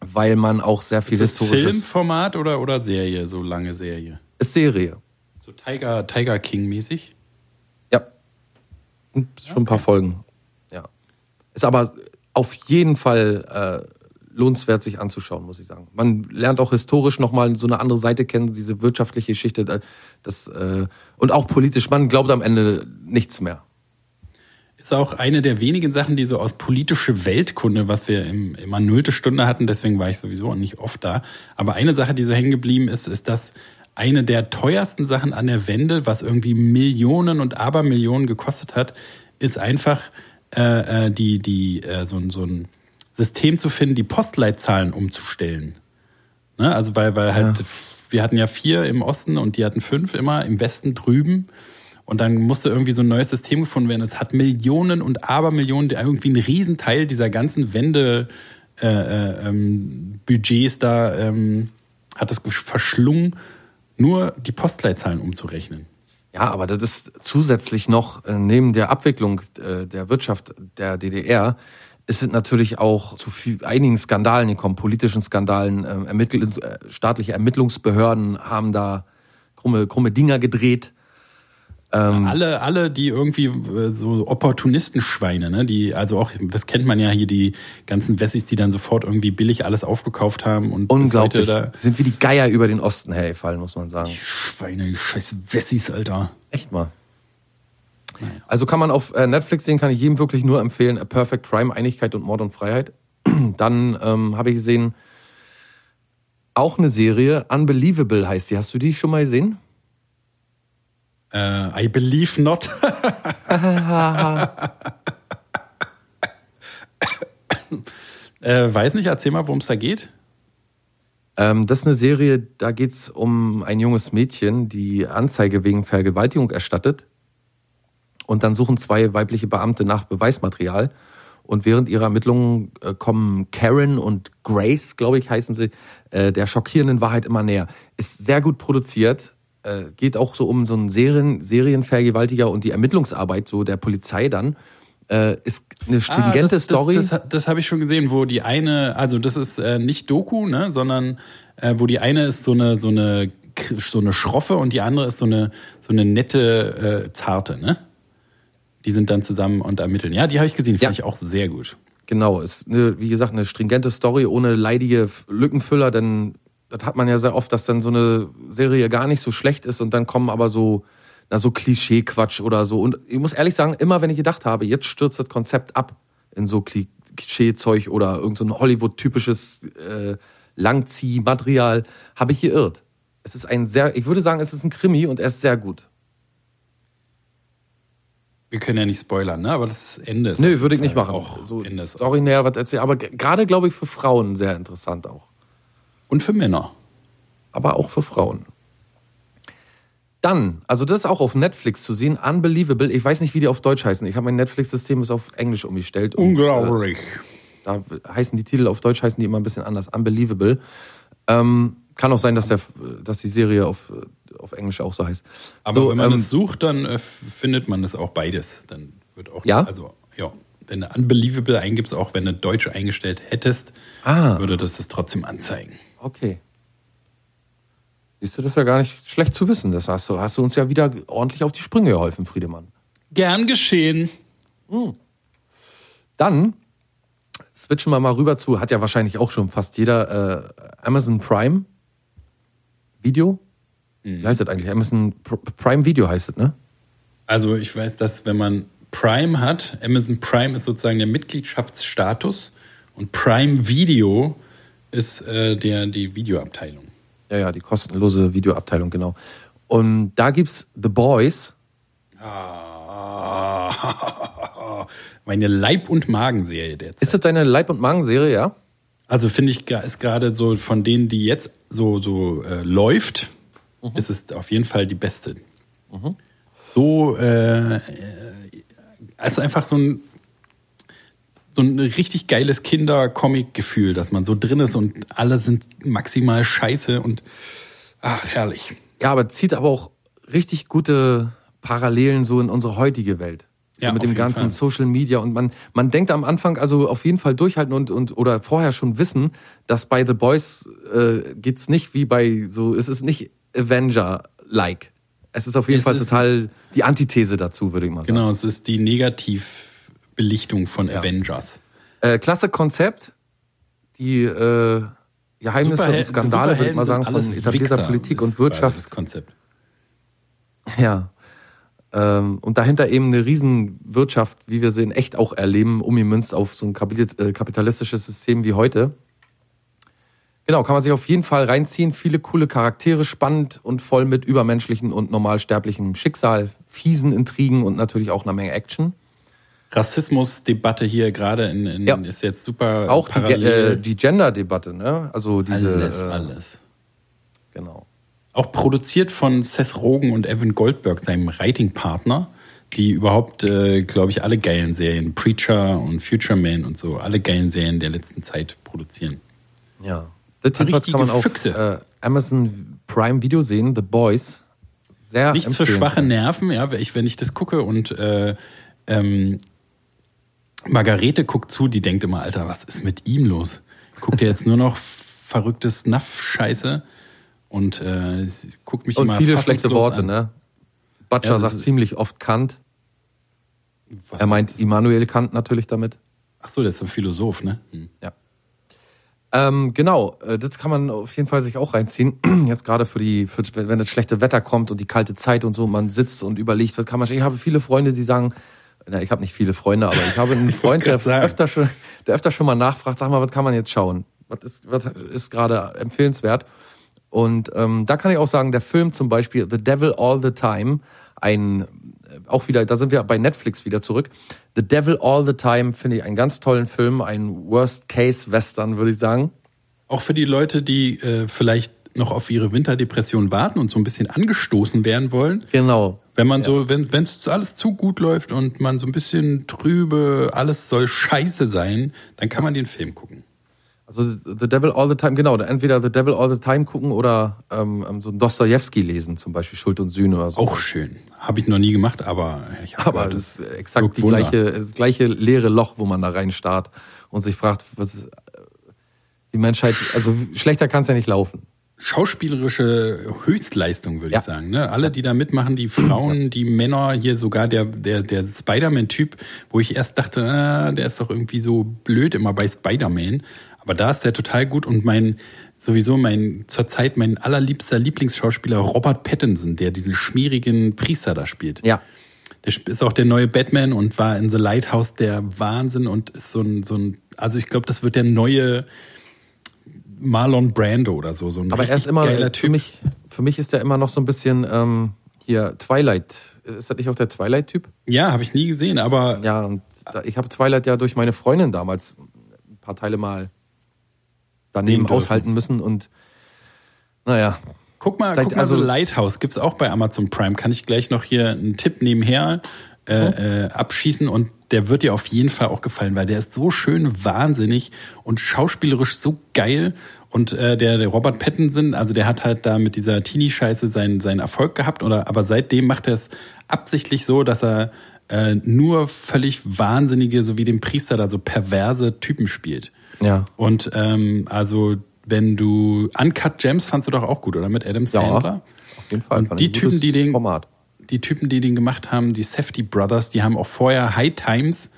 weil man auch sehr viel Ist das historisches... Filmformat oder, oder Serie, so lange Serie? Ist Serie. So Tiger, Tiger King mäßig? Ja. Und Schon ein paar Folgen. Ja. Ist aber auf jeden Fall äh, lohnenswert, sich anzuschauen, muss ich sagen. Man lernt auch historisch nochmal so eine andere Seite kennen, diese wirtschaftliche Geschichte, äh, das, äh, und auch politisch. Man glaubt am Ende nichts mehr. Ist auch eine der wenigen Sachen, die so aus politische Weltkunde, was wir im, immer nullte Stunde hatten, deswegen war ich sowieso nicht oft da. Aber eine Sache, die so hängen geblieben ist, ist, dass eine der teuersten Sachen an der Wende, was irgendwie Millionen und Abermillionen gekostet hat, ist einfach äh, äh, die, die, äh, so, ein- so ein System zu finden, die Postleitzahlen umzustellen. Ne? Also weil, weil halt, wir hatten ja vier im Osten und die hatten fünf immer im Westen drüben. Und dann musste irgendwie so ein neues System gefunden werden. Es hat Millionen und Abermillionen, irgendwie ein Riesenteil dieser ganzen Wende äh, äh, ähm, Budgets da ähm, hat gesch- verschlungen, nur die Postleitzahlen umzurechnen. Ja, aber das ist zusätzlich noch äh, neben der Abwicklung äh, der Wirtschaft der DDR es natürlich auch zu viel, einigen Skandalen gekommen, politischen Skandalen. Ähm, ermittl äh, staatliche Ermittlungsbehörden haben da krumme, krumme Dinger gedreht. Alle, alle, die irgendwie äh, so Opportunistenschweine, ne, die, also auch, das kennt man ja hier, die ganzen Wessis, die dann sofort irgendwie billig alles aufgekauft haben und Unglaublich. da. Die sind wie die Geier über den Osten hergefallen, muss man sagen. Schweine, die scheiß Wessis, Alter. Echt mal. Also kann man auf äh, Netflix sehen, kann ich jedem wirklich nur empfehlen, A Perfect Crime, Einigkeit und Mord und Freiheit. Dann ähm, habe ich gesehen, auch eine Serie, Unbelievable heißt die. Hast du die schon mal gesehen? Äh, I believe not. äh, weiß nicht, erzähl mal, worum es da geht. Ähm, das ist eine Serie, da geht's um ein junges Mädchen, die Anzeige wegen Vergewaltigung erstattet. Und dann suchen zwei weibliche Beamte nach Beweismaterial. Und während ihrer Ermittlungen äh, kommen Karen und Grace, glaube ich, heißen sie, äh, der schockierenden Wahrheit immer näher. Ist sehr gut produziert. Äh, geht auch so um so einen Serien, Serienvergewaltiger und die Ermittlungsarbeit so der Polizei dann. Äh, ist eine stringente Ah, das, Story. Das, das, das habe ich schon gesehen, wo die eine, also das ist äh, nicht Doku, ne, sondern äh, wo die eine ist so eine so eine so eine schroffe und die andere ist so eine so eine nette äh, zarte, ne? Die sind dann zusammen und ermitteln. Ja, die habe ich gesehen, Ja. fand ich auch sehr gut. Genau, ist eine, wie gesagt eine stringente Story ohne leidige Lückenfüller, denn das hat man ja sehr oft, dass dann so eine Serie gar nicht so schlecht ist und dann kommen aber so na so Klischee-Quatsch oder so. Und ich muss ehrlich sagen, immer wenn ich gedacht habe, jetzt stürzt das Konzept ab in so Kli- Klischee-Zeug oder irgend so ein Hollywood-typisches äh, Langziehmaterial, habe ich geirrt. Es ist ein sehr, ich würde sagen, es ist ein Krimi und er ist sehr gut. Wir können ja nicht spoilern, ne? Aber das Ende ist. Nö, würde ich nicht machen. Auch so Ende ist Story näher was erzählen, aber gerade glaube ich für Frauen sehr interessant auch. Und für Männer. aber auch für Frauen. Dann, also das ist auch auf Netflix zu sehen, Unbelievable. Ich weiß nicht, wie die auf Deutsch heißen. Ich habe mein Netflix-System ist auf Englisch umgestellt. und, Unglaublich. Äh, da heißen die Titel auf Deutsch heißen die immer ein bisschen anders. Unbelievable. Ähm, kann auch sein, dass der, dass die Serie auf, auf Englisch auch so heißt. Aber so, wenn man ähm, es sucht, dann äh, findet man das auch beides. Dann wird auch, Ja? also, ja. Wenn du Unbelievable eingibst, auch wenn du Deutsch eingestellt hättest, Ah. würde das das trotzdem anzeigen. Okay. Siehst du, das ist ja gar nicht schlecht zu wissen. Das hast du, hast du uns ja wieder ordentlich auf die Sprünge geholfen, Friedemann. Gern geschehen. Dann switchen wir mal rüber zu, hat ja wahrscheinlich auch schon fast jeder äh, Amazon Prime Video. Wie heißt das eigentlich? Amazon Pr Prime Video heißt es, ne? Also ich weiß, dass wenn man Prime hat, Amazon Prime ist sozusagen der Mitgliedschaftsstatus und Prime Video ist äh, der, die Videoabteilung. Ja, ja, die kostenlose Videoabteilung, genau. Und da gibt's The Boys. Ah, meine Leib- und Magenserie derzeit. Ist das deine Leib- und Magen-Serie, ja? Also finde ich, ist gerade so von denen, die jetzt so, so äh, läuft, ist es auf jeden Fall die beste. So, äh, äh, also einfach so ein, so ein richtig geiles Kinder-Comic-Gefühl, dass man so drin ist und alle sind maximal scheiße und ach, herrlich. Ja, aber zieht aber auch richtig gute Parallelen so in unsere heutige Welt. So Ja, mit dem ganzen Fall. Social Media und man, man denkt am Anfang also auf jeden Fall durchhalten und, und oder vorher schon wissen, dass bei The Boys äh, geht's nicht wie bei so, es ist nicht Avenger-like. Es ist auf jeden Es Fall total die Antithese dazu, würde ich mal sagen. Genau, es ist die Negativbelichtung von Avengers. Äh, klasse Konzept, die äh, Geheimnisse Superhel- und Skandale, würde ich mal sagen, von etablierter Wichser, Politik und Wirtschaft. Das Konzept. Ja. Ähm, und dahinter eben eine Riesenwirtschaft, wie wir sie in echt auch erleben, umgemünzt auf so ein äh, kapitalistisches System wie heute. Genau, kann man sich auf jeden Fall reinziehen. Viele coole Charaktere, spannend und voll mit übermenschlichen und normalsterblichem Schicksal, fiesen Intrigen und natürlich auch einer Menge Action. Rassismusdebatte hier gerade in, in, Ja. ist jetzt super Auch die, parallel. Ge- äh, die Gender-Debatte, ne? Also diese. alles, äh, alles. Genau. Auch produziert von Seth Rogen und Evan Goldberg, seinem Writing-Partner, die überhaupt, äh, glaube ich, alle geilen Serien, Preacher und Future Man und so, alle geilen Serien der letzten Zeit produzieren. Ja. Das kann man auf Füchse. äh, Amazon Prime Video sehen, The Boys. Sehr Nichts für schwache Nerven, ja, ich, wenn ich das gucke und äh, ähm, Margarete guckt zu, die denkt immer, Alter, was ist mit ihm los? Guckt er jetzt nur noch verrückte Snuff-Scheiße und äh, guckt mich Und immer viele schlechte Worte, an. ne? Butcher Ja, sagt ziemlich oft Kant. Was Er meint Immanuel Kant natürlich damit. Ach so, der ist ein Philosoph, ne? Hm. Ja. Ähm, genau, äh, das kann man auf jeden Fall sich auch reinziehen. Jetzt gerade für die, für, wenn wenn das schlechte Wetter kommt und die kalte Zeit und so, man sitzt und überlegt, was kann man. Ich habe viele Freunde, die sagen, na, ich habe nicht viele Freunde, aber ich habe einen Freund, der sagen. öfter schon, der öfter schon mal nachfragt, sag mal, was kann man jetzt schauen? Was ist, was ist gerade empfehlenswert? Und ähm, da kann ich auch sagen, der Film zum Beispiel The Devil All the Time, ein äh, auch wieder, da sind wir bei Netflix wieder zurück. The Devil All the Time finde ich einen ganz tollen Film, ein Worst-Case-Western, würde ich sagen. Auch für die Leute, die äh, vielleicht noch auf ihre Winterdepression warten und so ein bisschen angestoßen werden wollen. Genau. Wenn man so, wenn wenn es alles zu gut läuft und man so ein bisschen trübe, alles soll scheiße sein, dann kann man den Film gucken. Also The Devil All the Time, genau, entweder The Devil All the Time gucken oder ähm, ähm, so ein Dostoevsky lesen, zum Beispiel Schuld und Sühne oder so. Auch schön. Habe ich noch nie gemacht, aber ich habe Aber das ist exakt die Wunder. gleiche, das gleiche leere Loch, wo man da reinstarrt und sich fragt, was ist, die Menschheit, also schlechter kann es ja nicht laufen. Schauspielerische Höchstleistung, würde Ja. ich sagen. Ne? Alle, die da mitmachen, die Frauen, die Männer, hier sogar der, der, der Spider-Man-Typ, wo ich erst dachte, ah, der ist doch irgendwie so blöd immer bei Spider-Man. Aber da ist der total gut und mein, sowieso mein, zurzeit mein allerliebster Lieblingsschauspieler Robert Pattinson, der diesen schmierigen Priester da spielt. Ja. Der ist auch der neue Batman und war in The Lighthouse der Wahnsinn und ist so ein, so ein, also ich glaube, das wird der neue Marlon Brando oder so, so ein Aber er ist immer, geiler für Typ. mich, für mich ist er immer noch so ein bisschen ähm, hier Twilight. Ist das nicht auch der Twilight-Typ? Ja, habe ich nie gesehen, aber Ja, und da, ich habe Twilight ja durch meine Freundin damals ein paar Teile mal daneben aushalten müssen und naja, Guck mal, Seit- guck mal also- so Lighthouse gibt's auch bei Amazon Prime. Kann ich gleich noch hier einen Tipp nebenher äh, äh, abschießen und der wird dir auf jeden Fall auch gefallen, weil der ist so schön wahnsinnig und schauspielerisch so geil. Und äh, der, der Robert Pattinson, also der hat halt da mit dieser Teenie-Scheiße seinen, seinen Erfolg gehabt, oder aber seitdem macht er es absichtlich so, dass er äh, nur völlig wahnsinnige, so wie den Priester da so perverse Typen spielt. Ja. Und ähm, also wenn du Uncut Gems fandst du doch auch gut, oder mit Adam Sandler? Auf jeden Fall. Und die Typen, die den, Format. Die Typen, die den gemacht haben, die Safety Brothers, die haben auch vorher High Times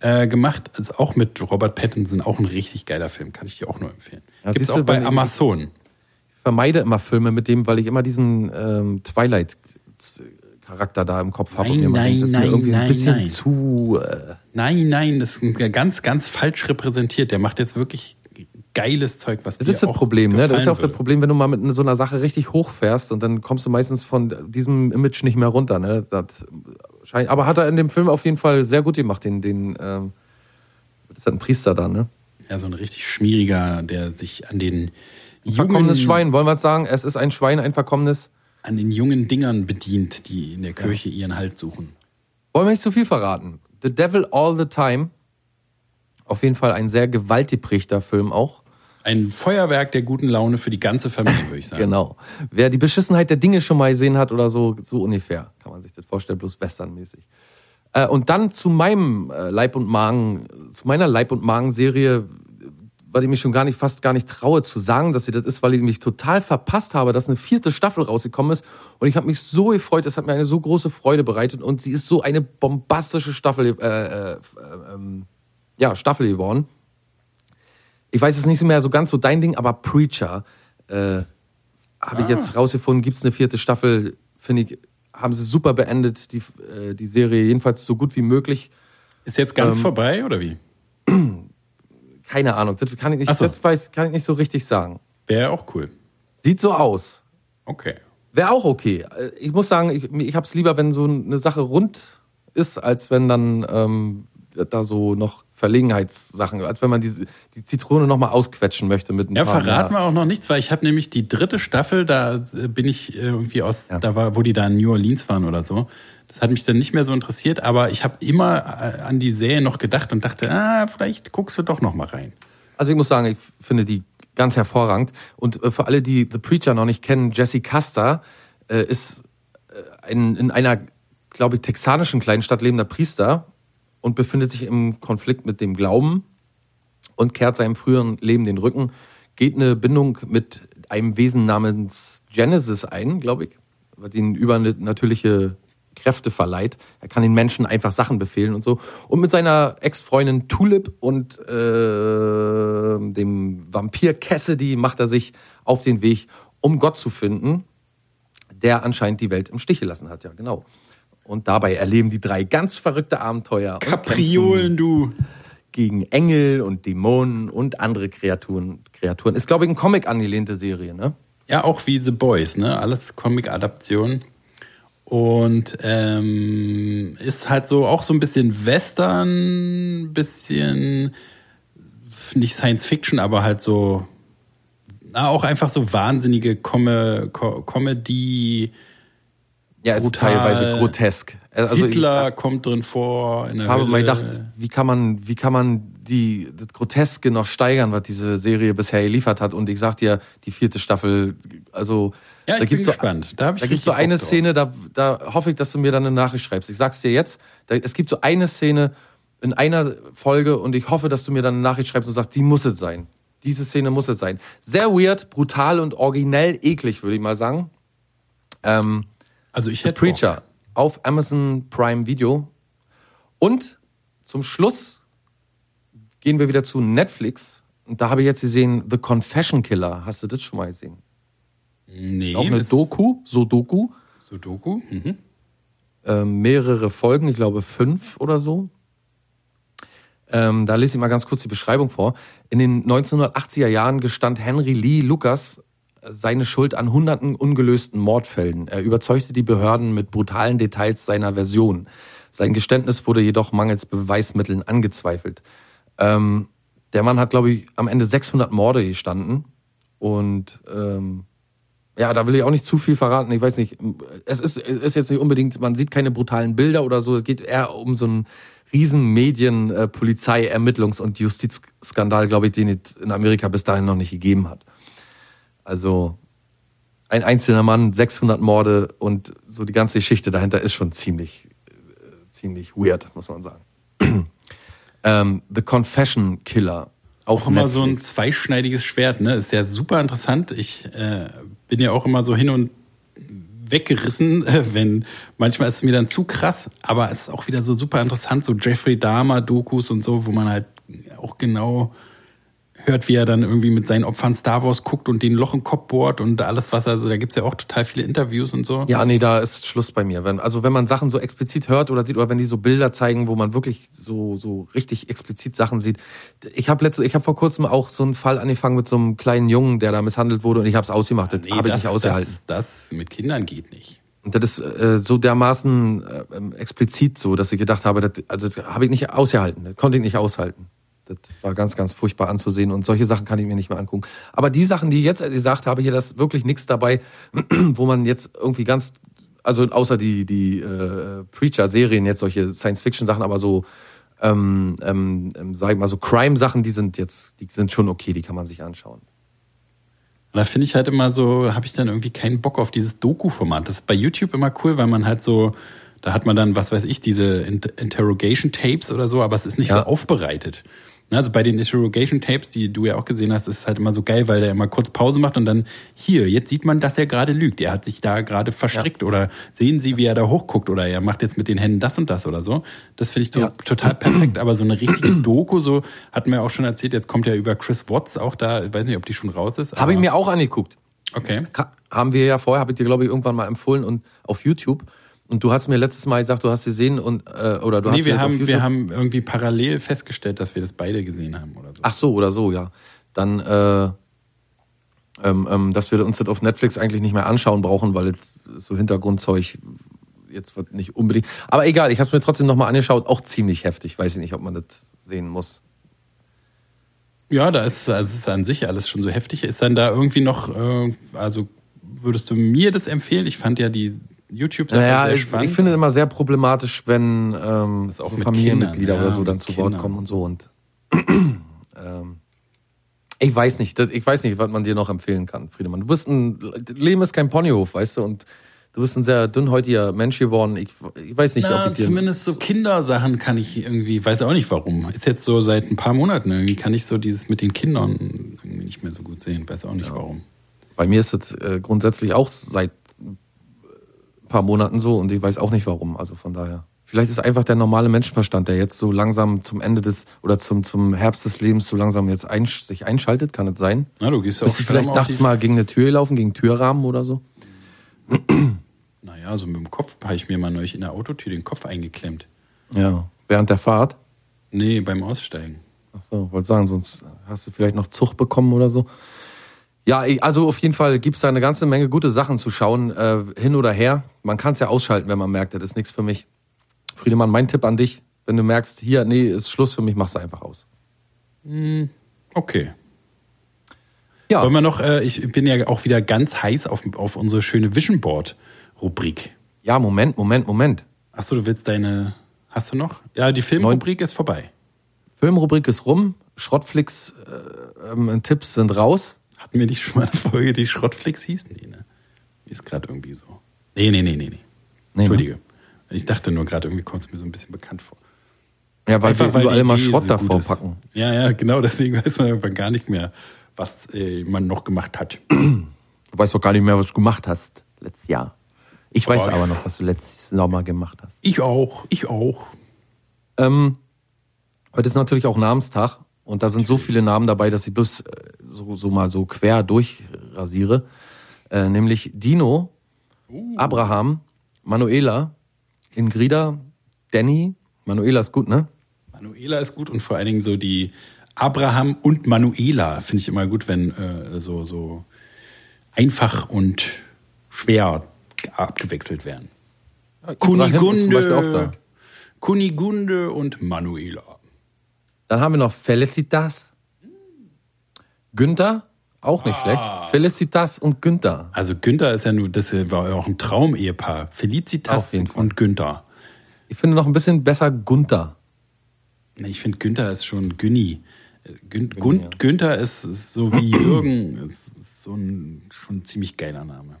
äh, gemacht, also auch mit Robert Pattinson, auch ein richtig geiler Film, kann ich dir auch nur empfehlen. Ja, Gibt's du, auch bei Amazon. Ich vermeide immer Filme mit dem, weil ich immer diesen ähm, Twilight-Charakter da im Kopf habe. Nein, und mir nein, denke, das ist mir nein, irgendwie ein nein, bisschen nein. zu. Äh, Nein, nein, das ist ein ganz, ganz falsch repräsentiert. Der macht jetzt wirklich geiles Zeug, was das ist das Problem, ne? Das ist ja auch gefallen das Problem, wenn du mal mit so einer Sache richtig hochfährst und dann kommst du meistens von diesem Image nicht mehr runter, ne? Das scheint, aber hat er in dem Film auf jeden Fall sehr gut gemacht, den, den, ähm, das ist halt ein Priester dann, ne? würde. Ja, so ein richtig schmieriger, der sich an den Verkommenes jungen, Schwein, wollen wir es sagen? Es ist ein Schwein, ein verkommenes. an den jungen Dingern bedient, die in der Kirche ihren Halt suchen. Wollen wir nicht zu viel verraten? The Devil All the Time. Auf jeden Fall ein sehr gewaltgeprägter Film auch. Ein Feuerwerk der guten Laune für die ganze Familie, würde ich sagen. Genau. Wer die Beschissenheit der Dinge schon mal gesehen hat oder so, so ungefähr, kann man sich das vorstellen, bloß westernmäßig. Äh, und dann zu meinem äh, Leib und Magen, zu meiner Leib und Magen-Serie, weil ich mich schon gar nicht, fast gar nicht traue zu sagen, dass sie das ist, weil ich mich total verpasst habe, dass eine vierte Staffel rausgekommen ist. Und ich habe mich so gefreut, es hat mir eine so große Freude bereitet und sie ist so eine bombastische Staffel, äh, äh, äh, ähm, ja, Staffel geworden. Ich weiß jetzt nicht mehr so ganz so dein Ding, aber Preacher äh, habe ich jetzt rausgefunden, gibt's eine vierte Staffel, finde ich, haben sie super beendet, die, äh, die Serie, jedenfalls so gut wie möglich. Ist jetzt ganz Ähm, vorbei, oder wie? Keine Ahnung, das kann ich nicht, so. das weiß, kann ich nicht so richtig sagen. Wäre auch cool. Sieht so aus. Okay. Wäre auch okay. Äh, Ich muss sagen, ich, ich habe es lieber, wenn so eine Sache rund ist, als wenn dann ähm, da so noch Verlegenheitssachen, als wenn man die, die Zitrone noch mal ausquetschen möchte mit ein Ja, paar verraten mehr. wir auch noch nichts, weil ich habe nämlich die dritte Staffel, da äh, bin ich äh, irgendwie aus, Ja. da war, wo die da in New Orleans waren oder so. Das hat mich dann nicht mehr so interessiert, aber ich habe immer äh, an die Serie noch gedacht und dachte, ah, vielleicht guckst du doch noch mal rein. Also ich muss sagen, ich finde die ganz hervorragend. Und für alle, die The Preacher noch nicht kennen, Jesse Custer ist in einer, glaube ich, texanischen kleinen Stadt lebender Priester und befindet sich im Konflikt mit dem Glauben und kehrt seinem früheren Leben den Rücken, geht eine Bindung mit einem Wesen namens Genesis ein, glaube ich, was ihn übernatürliche Kräfte verleiht. Er kann den Menschen einfach Sachen befehlen und so. Und mit seiner Ex-Freundin Tulip und äh, dem Vampir Cassidy macht er sich auf den Weg, um Gott zu finden, der anscheinend die Welt im Stich gelassen hat. Ja, genau. Und dabei erleben die drei ganz verrückte Abenteuer. Kapriolen, du. gegen Engel und Dämonen und andere Kreaturen. Kreaturen. Ist, glaube ich, ein Comic angelehnte Serie, ne? Ja, auch wie The Boys, ne? Alles Comic-Adaption. Und ähm, ist halt so auch so ein bisschen Western, bisschen nicht Science Fiction, aber halt so na, auch einfach so wahnsinnige Com Co Comedy. Ja, es ist Brutal. teilweise grotesk. Also Hitler kommt drin vor. In der ich habe mal Hölle. gedacht, wie kann man, wie kann man die, das Groteske noch steigern, was diese Serie bisher geliefert hat? Und ich sag dir, die vierte Staffel, also Ja, ich da bin gibt's so, gespannt. Da ich da gibt's so eine drauf. Szene, da, da hoffe ich, dass du mir dann eine Nachricht schreibst. Ich sag's dir jetzt, da, es gibt so eine Szene in einer Folge und ich hoffe, dass du mir dann eine Nachricht schreibst und sagst, die muss es sein. Diese Szene muss es sein. Sehr weird, brutal und originell eklig, würde ich mal sagen. Ähm, Also ich The hätte Preacher Bock. auf Amazon Prime Video. Und zum Schluss gehen wir wieder zu Netflix. Und da habe ich jetzt gesehen, The Confession Killer. Hast du das schon mal gesehen? Nee, Auch eine Doku, so Doku. Sudoku? Mhm. Ähm, mehrere Folgen, ich glaube fünf oder so. Ähm, da lese ich mal ganz kurz die Beschreibung vor. In den 1980er Jahren gestand Henry Lee Lucas seine Schuld an hunderten ungelösten Mordfällen. Er überzeugte die Behörden mit brutalen Details seiner Version. Sein Geständnis wurde jedoch mangels Beweismitteln angezweifelt. Ähm, der Mann hat, glaube ich, am Ende 600 Morde gestanden und ähm, ja, da will ich auch nicht zu viel verraten. Ich weiß nicht, es ist, ist jetzt nicht unbedingt, man sieht keine brutalen Bilder oder so. Es geht eher um so einen riesen Medien, äh, Polizei, Ermittlungs- und Justizskandal, glaube ich, den es in Amerika bis dahin noch nicht gegeben hat. Also ein einzelner Mann, 600 Morde und so die ganze Geschichte dahinter ist schon ziemlich, äh, ziemlich weird, muss man sagen. ähm, The Confession Killer. Auch immer Netflix. so ein zweischneidiges Schwert, ne? Ist ja super interessant. Ich äh, bin ja auch immer so hin und weggerissen, wenn manchmal ist es mir dann zu krass, aber es ist auch wieder so super interessant, so Jeffrey Dahmer Dokus und so, wo man halt auch genau hört, wie er dann irgendwie mit seinen Opfern Star Wars guckt und den Loch im Kopf bohrt und alles was, also da gibt's ja auch total viele Interviews und so. Ja, nee, da ist Schluss bei mir. Wenn, also wenn man Sachen so explizit hört oder sieht, oder wenn die so Bilder zeigen, wo man wirklich so, so richtig explizit Sachen sieht. Ich habe letzte, ich habe vor kurzem auch so einen Fall angefangen mit so einem kleinen Jungen, der da misshandelt wurde und ich habe es ausgemacht. Das Nee, habe ich das, nicht ausgehalten. Das, das mit Kindern geht nicht. Und das ist äh, so dermaßen äh, ähm, explizit so, dass ich gedacht habe, das, also das habe ich nicht ausgehalten. Das konnte ich nicht aushalten. Das war ganz, ganz furchtbar anzusehen und solche Sachen kann ich mir nicht mehr angucken. Aber die Sachen, die ich jetzt gesagt habe, hier, da ist wirklich nichts dabei, wo man jetzt irgendwie ganz, also außer die, die äh, Preacher-Serien, jetzt solche Science-Fiction-Sachen, aber so, ähm, ähm, ähm, sag ich mal, so Crime-Sachen, die sind jetzt, die sind schon okay, die kann man sich anschauen. Da finde ich halt immer so, habe ich dann irgendwie keinen Bock auf dieses Doku-Format. Das ist bei YouTube immer cool, weil man halt so, da hat man dann, was weiß ich, diese Inter Interrogation Tapes oder so, aber es ist nicht Ja. so aufbereitet. Ne, Also bei den Interrogation Tapes, die du ja auch gesehen hast, ist es halt immer so geil, weil der immer kurz Pause macht und dann hier, jetzt sieht man, dass er gerade lügt. Er hat sich da gerade verstrickt oder sehen Sie, wie er da hochguckt oder er macht jetzt mit den Händen das und das oder so. Das finde ich so Ja. total perfekt. Aber so eine richtige Doku, so hatten wir auch schon erzählt, jetzt kommt ja über Chris Watts auch da, ich weiß nicht, ob die schon raus ist. Habe ich mir auch angeguckt. Okay. Ka- haben wir ja vorher, habe ich dir, glaube ich, irgendwann mal empfohlen und auf YouTube. Und du hast mir letztes Mal gesagt, du hast sie gesehen und äh, oder du hast Nee, sie wir haben, wir haben irgendwie parallel festgestellt, dass wir das beide gesehen haben oder so. Ach so oder so, ja. Dann, äh, ähm, ähm, dass wir uns das auf Netflix eigentlich nicht mehr anschauen brauchen, weil jetzt so Hintergrundzeug jetzt wird nicht unbedingt. Aber egal, ich habe es mir trotzdem nochmal angeschaut. Auch ziemlich heftig. Weiß ich nicht, ob man das sehen muss. Ja, da ist, also es ist an sich alles schon so heftig. Ist dann da irgendwie noch, äh, also würdest du mir das empfehlen? Ich fand ja die YouTube-Sache Naja, sehr ich, spannend. ich finde es immer sehr problematisch, wenn ähm, so mit Familienmitglieder Kindern, oder so ja, dann zu Wort kommen und so. Und ähm, ich weiß nicht, ich weiß nicht, was man dir noch empfehlen kann, Friedemann. Du bist ein Leben ist kein Ponyhof, weißt du, und du bist ein sehr dünnhäutiger Mensch geworden. Ich, ich weiß nicht, Na, ob ich zumindest so Kindersachen kann ich irgendwie, weiß auch nicht warum. Ist jetzt so seit ein paar Monaten irgendwie, kann ich so dieses mit den Kindern irgendwie nicht mehr so gut sehen. Weiß auch nicht warum. Bei mir ist es äh, grundsätzlich auch seit paar Monaten so und ich weiß auch nicht warum. Also von daher. Vielleicht ist einfach der normale Menschenverstand, der jetzt so langsam zum Ende des oder zum, zum Herbst des Lebens so langsam jetzt einsch sich einschaltet, kann es sein? Na, du gehst ja Bist du vielleicht nachts mal gegen eine Tür gelaufen, gegen Türrahmen oder so? Naja, so mit dem Kopf habe ich mir mal neulich in der Autotür den Kopf eingeklemmt. Ja. Während der Fahrt? Nee, beim Aussteigen. Ach so, wollte sagen, sonst hast du vielleicht noch Zug bekommen oder so. Ja, also auf jeden Fall gibt's da eine ganze Menge gute Sachen zu schauen, äh, hin oder her. Man kann es ja ausschalten, wenn man merkt, das ist nichts für mich. Friedemann, mein Tipp an dich, wenn du merkst, hier, nee, ist Schluss für mich, mach's einfach aus. Okay. Ja, Wollen wir noch, äh, ich bin ja auch wieder ganz heiß auf, auf unsere schöne Vision Board Rubrik. ja, Moment, Moment, Moment. Achso, du willst deine, hast du noch? Ja, die Filmrubrik ist vorbei. Filmrubrik ist rum, Schrottflix äh, ähm, Tipps sind raus. Hatten wir nicht schon mal eine Folge, die Schrottflix hieß? Nee, ne? Ist gerade irgendwie so. Nee, nee, nee, nee, nee. ne? Entschuldige. Ich dachte nur gerade, irgendwie kommt es mir so ein bisschen bekannt vor. Ja, weil wir die überall immer Schrott so davor ist. packen. Ja, ja, genau, deswegen weiß man irgendwann gar nicht mehr, was äh, man noch gemacht hat. Du weißt doch gar nicht mehr, was du gemacht hast letztes Jahr. Ich weiß Oh, aber noch, was du letztes Sommer gemacht hast. Ich auch, ich auch. Ähm, heute ist natürlich auch Namenstag und da sind so viele Namen dabei, dass ich bloß äh, so, so mal so quer durchrasiere. Äh, nämlich Dino, Abraham, Manuela, Ingrida, Danny. Manuela ist gut, ne? Manuela ist gut und vor allen Dingen so die Abraham und Manuela finde ich immer gut, wenn äh, so, so einfach und schwer abgewechselt werden. Ibrahim ist zum Beispiel auch da. Kunigunde, Kunigunde und Manuela. Dann haben wir noch Felicitas, Günther, Auch nicht schlecht. Felicitas und Günther. Also Günther ist ja nur, das war ja auch ein Traumehepaar. Felicitas und Günther. Ich finde noch ein bisschen besser Gunther. Nee, Ich finde Günther ist schon Günni. Gün, Gün, Günther ist, ist so wie Jürgen, ist, ist so ein schon ziemlich geiler Name.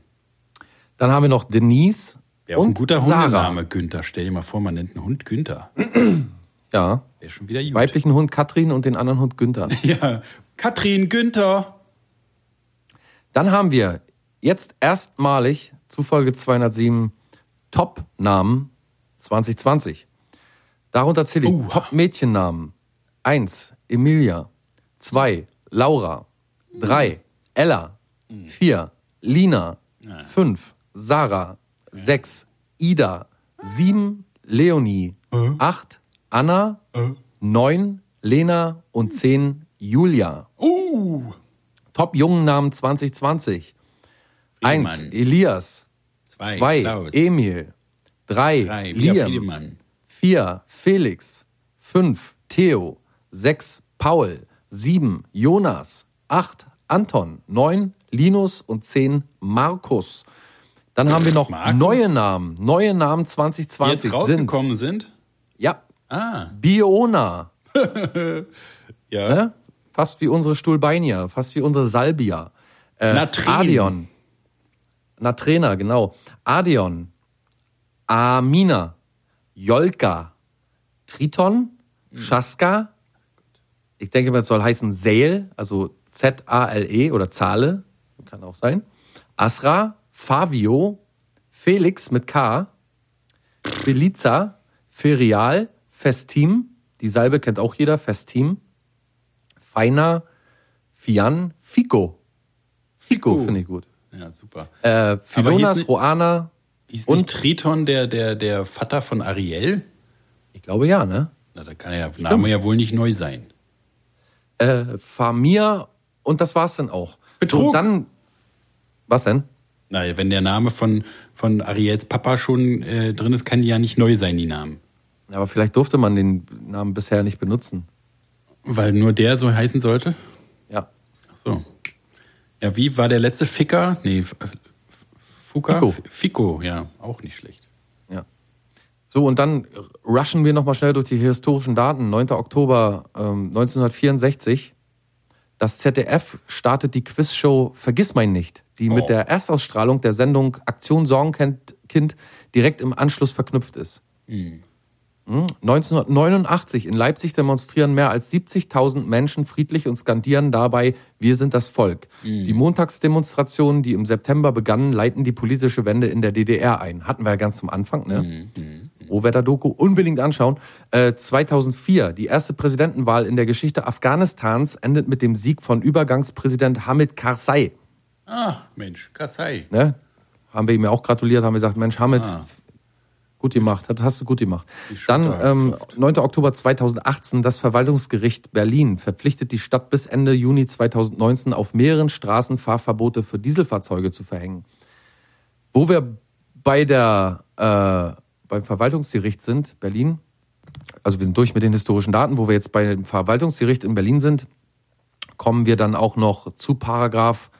Dann haben wir noch Denise auch und ein guter Sarah. Hundename, Günther. Stell dir mal vor, man nennt einen Hund Günther. Ja. Wäre schon wieder gut. Weiblichen Hund Katrin und den anderen Hund Günther. Ja, Katrin Günther. Dann haben wir jetzt erstmalig zu Folge 207 Top-Namen 2020. Darunter zähle ich Uha. Top-Mädchennamen. 1. Emilia. 2. Laura. 3. Ella. 4. Lina. 5. Sarah. 6. Ida. 7. Leonie. 8. Anna. 9. Lena. Und 10. Julia. Uh. Top jungen Namen 2020. Eins, Friedemann. Elias. Zwei, Zwei. Emil. Drei, Drei, Lia Liam. Friedemann. Vier, Felix. Fünf, Theo. Sechs, Paul. Sieben, Jonas. Acht, Anton. Neun, Linus. Und zehn, Markus. Dann haben wir noch Markus? neue Namen. Neue Namen Die 2020 jetzt rausgekommen sind. sind. Ja, Ah, Biona. ja. Ne? Fast wie unsere Stulbeinia, fast wie unsere Salbia. Äh, Natrin. Adion. Natrena, genau. Adion. Amina. Jolka. Triton. Schaska. Ich denke mal, es soll heißen Sale, also Z-A-L-E oder Zahle. Kann auch sein. Asra. Favio. Felix mit K. Beliza. Ferial. Festim. Die Salbe kennt auch jeder. Festim. Feiner, Fian, Fico. Fico, Fico. finde ich gut. Ja, super. Äh, hieß Philonas, Roana. Ist und- Triton der, der, der Vater von Ariel? Ich glaube ja, ne? Na, da kann der Name ja wohl nicht neu sein. Äh, Famir und das war's dann auch. Betrug. Und dann, was denn? Na, wenn der Name von, von Ariels Papa schon äh, drin ist, kann die ja nicht neu sein, die Namen. Aber vielleicht durfte man den Namen bisher nicht benutzen. Weil nur der so heißen sollte? Ja. Ach so. Ja, wie war der letzte Ficker? Nee, Fuka? Fico. Fico, ja, auch nicht schlecht. Ja. So, und dann rushen wir nochmal schnell durch die historischen Daten. 9. Oktober ähm, 1964. Das ZDF startet die Quizshow Vergiss mein nicht, die Oh. mit der Erstausstrahlung der Sendung Aktion Sorgenkind Kind direkt im Anschluss verknüpft ist. Hm. Hm. 1989 in Leipzig demonstrieren mehr als 70.000 Menschen friedlich und skandieren dabei Wir sind das Volk. Hm. Die Montagsdemonstrationen, die im September begannen, leiten die politische Wende in der DDR ein. Hatten wir ja ganz zum Anfang, ne? Hm, Rohwetter-Doku unbedingt anschauen. Äh, 2004, die erste Präsidentenwahl in der Geschichte Afghanistans endet mit dem Sieg von Übergangspräsident Hamid Karzai. Ah, Mensch, Kassai. Ne? Haben wir ihm ja auch gratuliert, haben wir gesagt, Mensch, Hamid, Ah. Gut gemacht, das hast du gut gemacht. Dann ähm, 9. Oktober 2018, das Verwaltungsgericht Berlin verpflichtet die Stadt bis Ende Juni 2019 auf mehreren Straßen Fahrverbote für Dieselfahrzeuge zu verhängen. Wo wir bei der äh, beim Verwaltungsgericht sind, Berlin, also wir sind durch mit den historischen Daten, wo wir jetzt bei dem Verwaltungsgericht in Berlin sind, kommen wir dann auch noch zu Paragraph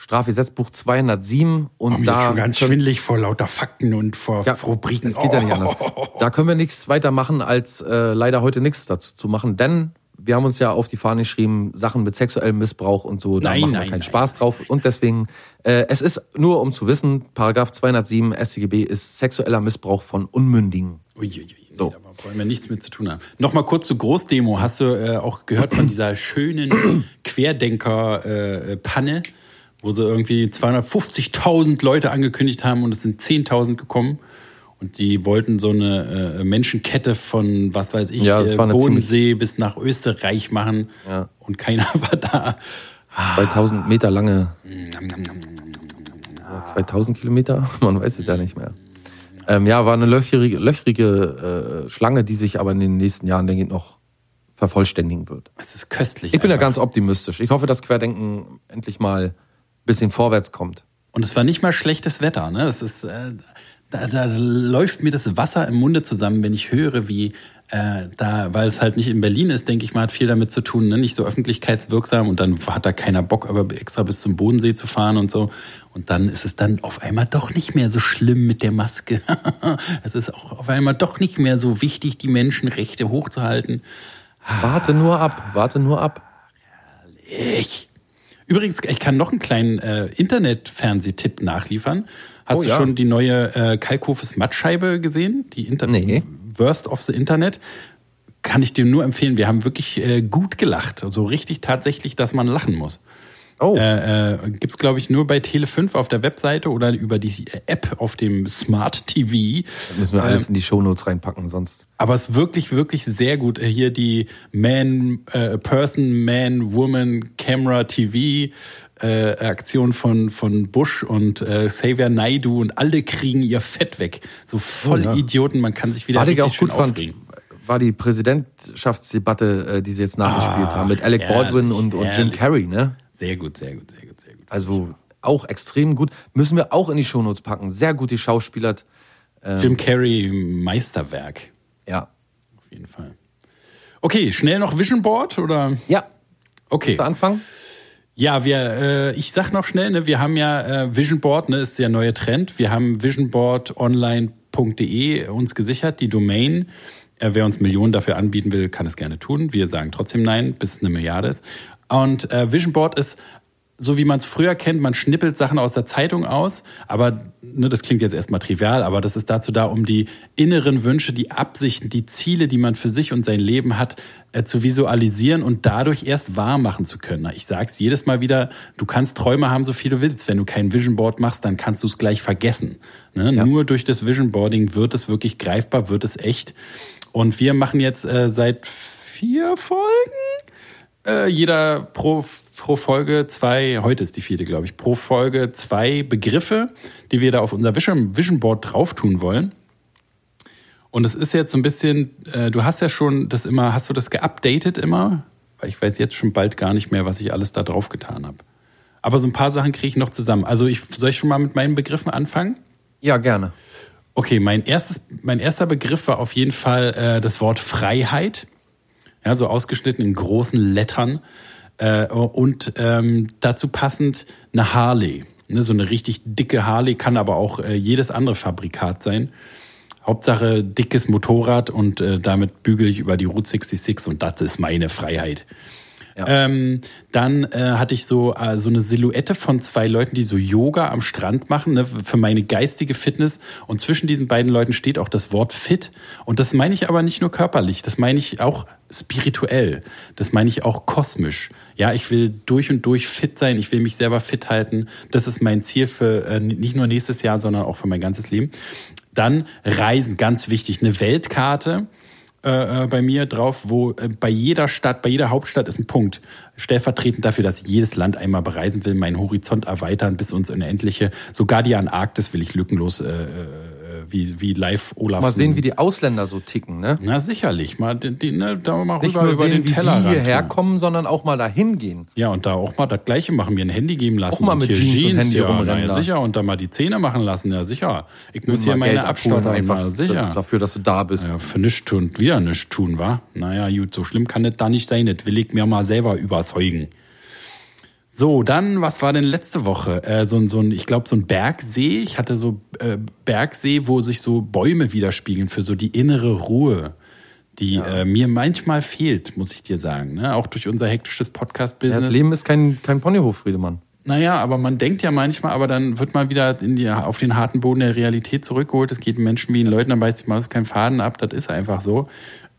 Strafgesetzbuch 207 und Oh, mir ist da schon ganz schwindlig vor lauter Fakten und vor ja, Rubriken. Es geht ja nicht Oh. anders. Da können wir nichts weiter machen, als äh, leider heute nichts dazu zu machen, denn wir haben uns ja auf die Fahne geschrieben, Sachen mit sexuellem Missbrauch und so, da Nein, machen wir nein, keinen nein, Spaß drauf. Und deswegen, äh, es ist nur um zu wissen, Paragraph 207 StGB ist sexueller Missbrauch von Unmündigen. Uiuiui, nee, So. da wollen wir nichts mit zu tun haben. Nochmal kurz zur Großdemo. Hast du äh, auch gehört von dieser schönen Querdenker-Panne, wo sie irgendwie 250.000 Leute angekündigt haben und es sind 10.000 gekommen? Und die wollten so eine äh, Menschenkette von, was weiß ich, Ja, äh, Bodensee bis nach Österreich machen. Ja. Und keiner war da. 2000 Meter lange, Nam, nam, nam, nam, nam. 2000 Kilometer, man weiß es ja nicht mehr. Ähm, ja, war eine löchrige, löchrige äh, Schlange, die sich aber in den nächsten Jahren, denke ich, noch vervollständigen wird. Es ist köstlich. Ich bin ja ganz optimistisch. Ich hoffe, dass Querdenken endlich mal bisschen vorwärts kommt. Und es war nicht mal schlechtes Wetter, ne? Es ist, äh, da, da läuft mir das Wasser im Munde zusammen, wenn ich höre, wie äh, da, weil es halt nicht in Berlin ist, denke ich mal, hat viel damit zu tun, ne? nicht so öffentlichkeitswirksam und dann hat da keiner Bock, aber extra bis zum Bodensee zu fahren und so. Und dann ist es dann auf einmal doch nicht mehr so schlimm mit der Maske. es ist auch auf einmal doch nicht mehr so wichtig, die Menschenrechte hochzuhalten. Warte nur ab, warte nur ab. Ich. Übrigens, ich kann noch einen kleinen äh, Internet-Fernsehtipp nachliefern. Hast Oh, du ja. schon die neue äh, Kalkhofes Mattscheibe gesehen? Die Inter Nee. Worst of the Internet. Kann ich dir nur empfehlen. Wir haben wirklich äh, gut gelacht. So richtig tatsächlich, dass man lachen muss. Oh, Äh, äh, gibt's glaube ich, nur bei Tele5 auf der Webseite oder über die App auf dem Smart TV. müssen wir alles in die Shownotes reinpacken, sonst. Aber es ist wirklich, wirklich sehr gut. Äh, Hier die Man, äh, Person, Man, Woman, Camera, TV äh, Aktion von, von Bush und äh, Xavier Naidu und alle kriegen ihr Fett weg. So voll Oh ja. Idioten, man kann sich wieder ich richtig auch gut schön fand, aufregen. war die Präsidentschaftsdebatte, äh, die sie jetzt nachgespielt Ach, haben, mit Alec Baldwin und, und Jim. Carrey, ne? Sehr gut, sehr gut, sehr gut, sehr gut. Also auch extrem gut. Müssen wir auch in die Shownotes packen. Sehr gut die Schauspieler. Jim Carrey Meisterwerk, Ja. auf jeden Fall. Okay, schnell noch Vision Board oder? Ja. Okay. Zu Anfang? Ja, wir, äh, ich sag noch schnell, ne, wir haben ja äh, Vision Board, ne, ist der neue Trend. Wir haben visionboardonline.de uns gesichert, die Domain. Äh, wer uns Millionen dafür anbieten will, kann es gerne tun. Wir sagen trotzdem nein, bis es eine Milliarde ist. Und äh, Vision Board ist so wie man es früher kennt, man schnippelt Sachen aus der Zeitung aus, aber ne, das klingt jetzt erstmal trivial, aber das ist dazu da, um die inneren Wünsche, die Absichten, die Ziele, die man für sich und sein Leben hat, äh, zu visualisieren und dadurch erst wahr machen zu können. Ich sag's jedes Mal wieder, du kannst Träume haben, so viel du willst. Wenn du kein Vision Board machst, dann kannst du es gleich vergessen. Ne? Nur durch das Vision Boarding wird es wirklich greifbar, wird es echt. Und wir machen jetzt äh, seit vier Folgen äh, jeder pro, pro Folge zwei, heute ist die vierte, glaube ich, pro Folge zwei Begriffe, die wir da auf unser Vision, Vision Board drauf tun wollen. Und es ist jetzt so ein bisschen, äh, du hast ja schon das immer, hast du das geupdatet immer? Weil ich weiß jetzt schon bald gar nicht mehr, was ich alles da drauf getan habe. Aber so ein paar Sachen kriege ich noch zusammen. Also ich soll ich schon mal mit meinen Begriffen anfangen? Ja, gerne. Okay, mein erstes, mein erster Begriff war auf jeden Fall äh, das Wort Freiheit. Ja, so ausgeschnitten in großen Lettern. Äh, und ähm, dazu passend eine Harley. Ne, so eine richtig dicke Harley kann aber auch äh, jedes andere Fabrikat sein. Hauptsache dickes Motorrad und äh, damit bügel ich über die Route 66 und das ist meine Freiheit. Ähm, dann äh, hatte ich so, äh, so eine Silhouette von zwei Leuten, die so Yoga am Strand machen, ne, für meine geistige Fitness. Und zwischen diesen beiden Leuten steht auch das Wort fit. Und das meine ich aber nicht nur körperlich, das meine ich auch spirituell. Das meine ich auch kosmisch. Ja, ich will durch und durch fit sein, ich will mich selber fit halten. Das ist mein Ziel für äh, nicht nur nächstes Jahr, sondern auch für mein ganzes Leben. Dann Reisen, ganz wichtig. Eine Weltkarte äh, äh, bei mir drauf, wo äh, bei jeder Stadt, bei jeder Hauptstadt ist ein Punkt. Stellvertretend dafür, dass ich jedes Land einmal bereisen will, meinen Horizont erweitern bis uns Unendliche. Sogar die Antarktis will ich lückenlos, äh, äh, wie, wie live Olaf. Mal sehen, wie die Ausländer so ticken, ne? Na sicherlich, mal, die, ne, da mal Nicht rüber nur über sehen, den Tellerrand. die hierher kommen, sondern auch mal dahin gehen. Ja, und da auch mal das Gleiche machen, mir ein Handy geben lassen. Auch mal mit hier Jeans und Handy ja, rumrennen na ja, da. sicher. Und dann mal die Zähne machen lassen, ja sicher. Ich muss hier Mal meine Geld abholen, einfach einfach sicher. dafür, dass du da bist. Ja, für nichts tun, wieder nichts tun, wa? Naja, gut, so schlimm kann das da nicht sein. Das will ich mir mal selber überzeugen. So, dann, was war denn letzte Woche? Äh, so ein, so ein, ich glaube, so ein Bergsee. Ich hatte so äh, Bergsee, wo sich so Bäume widerspiegeln für so die innere Ruhe, die äh, mir manchmal fehlt, muss ich dir sagen. Ne? Auch durch unser hektisches Ja, Podcast-Business. das Leben ist kein, kein Ponyhof, Friedemann. Naja, aber man denkt ja manchmal, aber dann wird man wieder in die, auf den harten Boden der Realität zurückgeholt. Es geht Menschen wie den Leuten, dann beißt sich mal keinen Faden ab, das ist einfach so.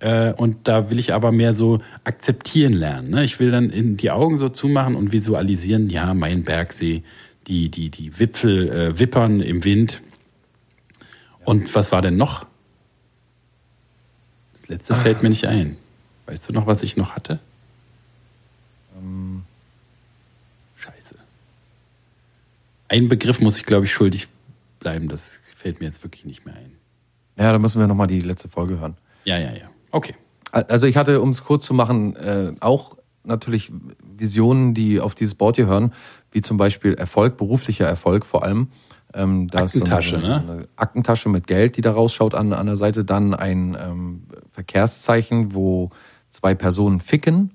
Äh, Und da will ich aber mehr so akzeptieren lernen. ne? Ich will dann in die Augen so zumachen und visualisieren, ja, mein Bergsee, die, die, die Wipfel äh, wippern im Wind. Und was war denn noch? Das letzte fällt mir nicht ein. Weißt du noch, was ich noch hatte? Scheiße. Ein Begriff muss ich, glaube ich, schuldig bleiben. Das fällt mir jetzt wirklich nicht mehr ein. Ja, da müssen wir nochmal die letzte Folge hören. Ja, ja, ja. Okay. Also ich hatte, um es kurz zu machen, äh, auch natürlich Visionen, die auf dieses Board hier hören, wie zum Beispiel Erfolg, beruflicher Erfolg vor allem. Ähm, da ist so Aktentasche, eine, ne? eine Aktentasche mit Geld, die da rausschaut an, an der Seite. Dann ein ähm, Verkehrszeichen, wo zwei Personen ficken.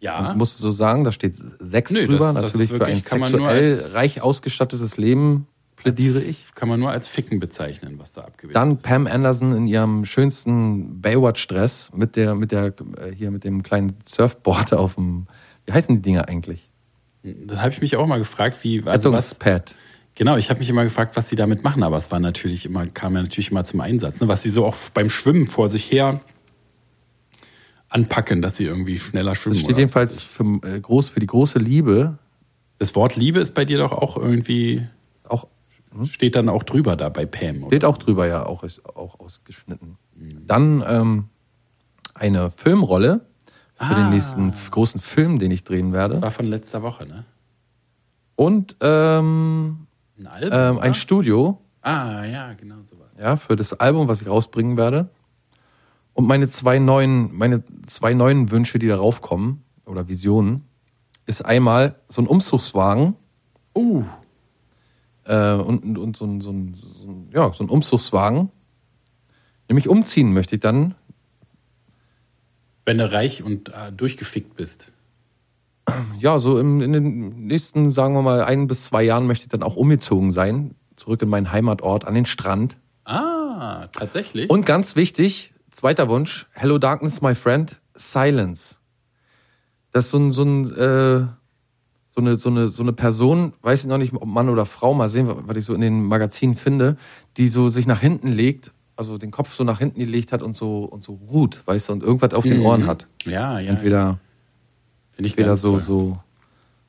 Ja. Musst du so sagen, da steht sechs Nö, drüber. das- das Natürlich für ein wirklich- man nur sexuell reich ausgestattetes Leben plädiere ich. Kann man nur als Ficken bezeichnen, was da abgebildet Dann Pam Anderson in ihrem schönsten Baywatch-Dress mit der, mit der, äh, hier mit dem kleinen Surfboard auf dem, wie heißen die Dinger eigentlich? ist. Da habe ich mich auch mal gefragt, wie, also was, Rettungspad. genau, ich habe mich immer gefragt, was sie damit machen, aber es war natürlich immer, kam ja natürlich immer zum Einsatz, ne? was sie so auch beim Schwimmen vor sich her anpacken, dass sie irgendwie schneller schwimmen. Das steht jedenfalls für, äh, groß, für die große Liebe. Das Wort Liebe ist bei dir doch auch irgendwie, Ist steht dann auch drüber da bei Pam. Steht so. auch drüber, ja, auch, auch ausgeschnitten. Dann ähm, eine Filmrolle für den nächsten großen Film, den ich drehen Das werde. war von letzter Woche, ne? Und ähm, Ein Album, ähm, ein? Studio, Ah, ja, genau sowas. ja, für das Album, was ich rausbringen werde. Und meine zwei neuen, meine zwei neuen Wünsche, die darauf kommen, oder Visionen, ist einmal so ein Umzugswagen Uh, äh, und, und, und so, ein, so, ein, so ein, ja, so ein Umzugswagen. Nämlich umziehen möchte ich dann. wenn du reich und äh, durchgefickt bist. Ja, so im, in den nächsten, sagen wir mal, ein bis zwei Jahren möchte ich dann auch umgezogen sein. Zurück in meinen Heimatort, an den Strand. Ah, tatsächlich? Und ganz wichtig, zweiter Wunsch, Hello Darkness, my friend, Silence. Das ist so ein, so ein, äh, so eine, so eine, so eine Person, weiß ich noch nicht, ob Mann oder Frau, mal sehen, was ich so in den Magazinen finde, die so sich nach hinten legt, also den Kopf so nach hinten gelegt hat und so, und so ruht, weißt du, und irgendwas auf den Ohren hat. ja, ja. Entweder, Finde ich entweder so, toll. so,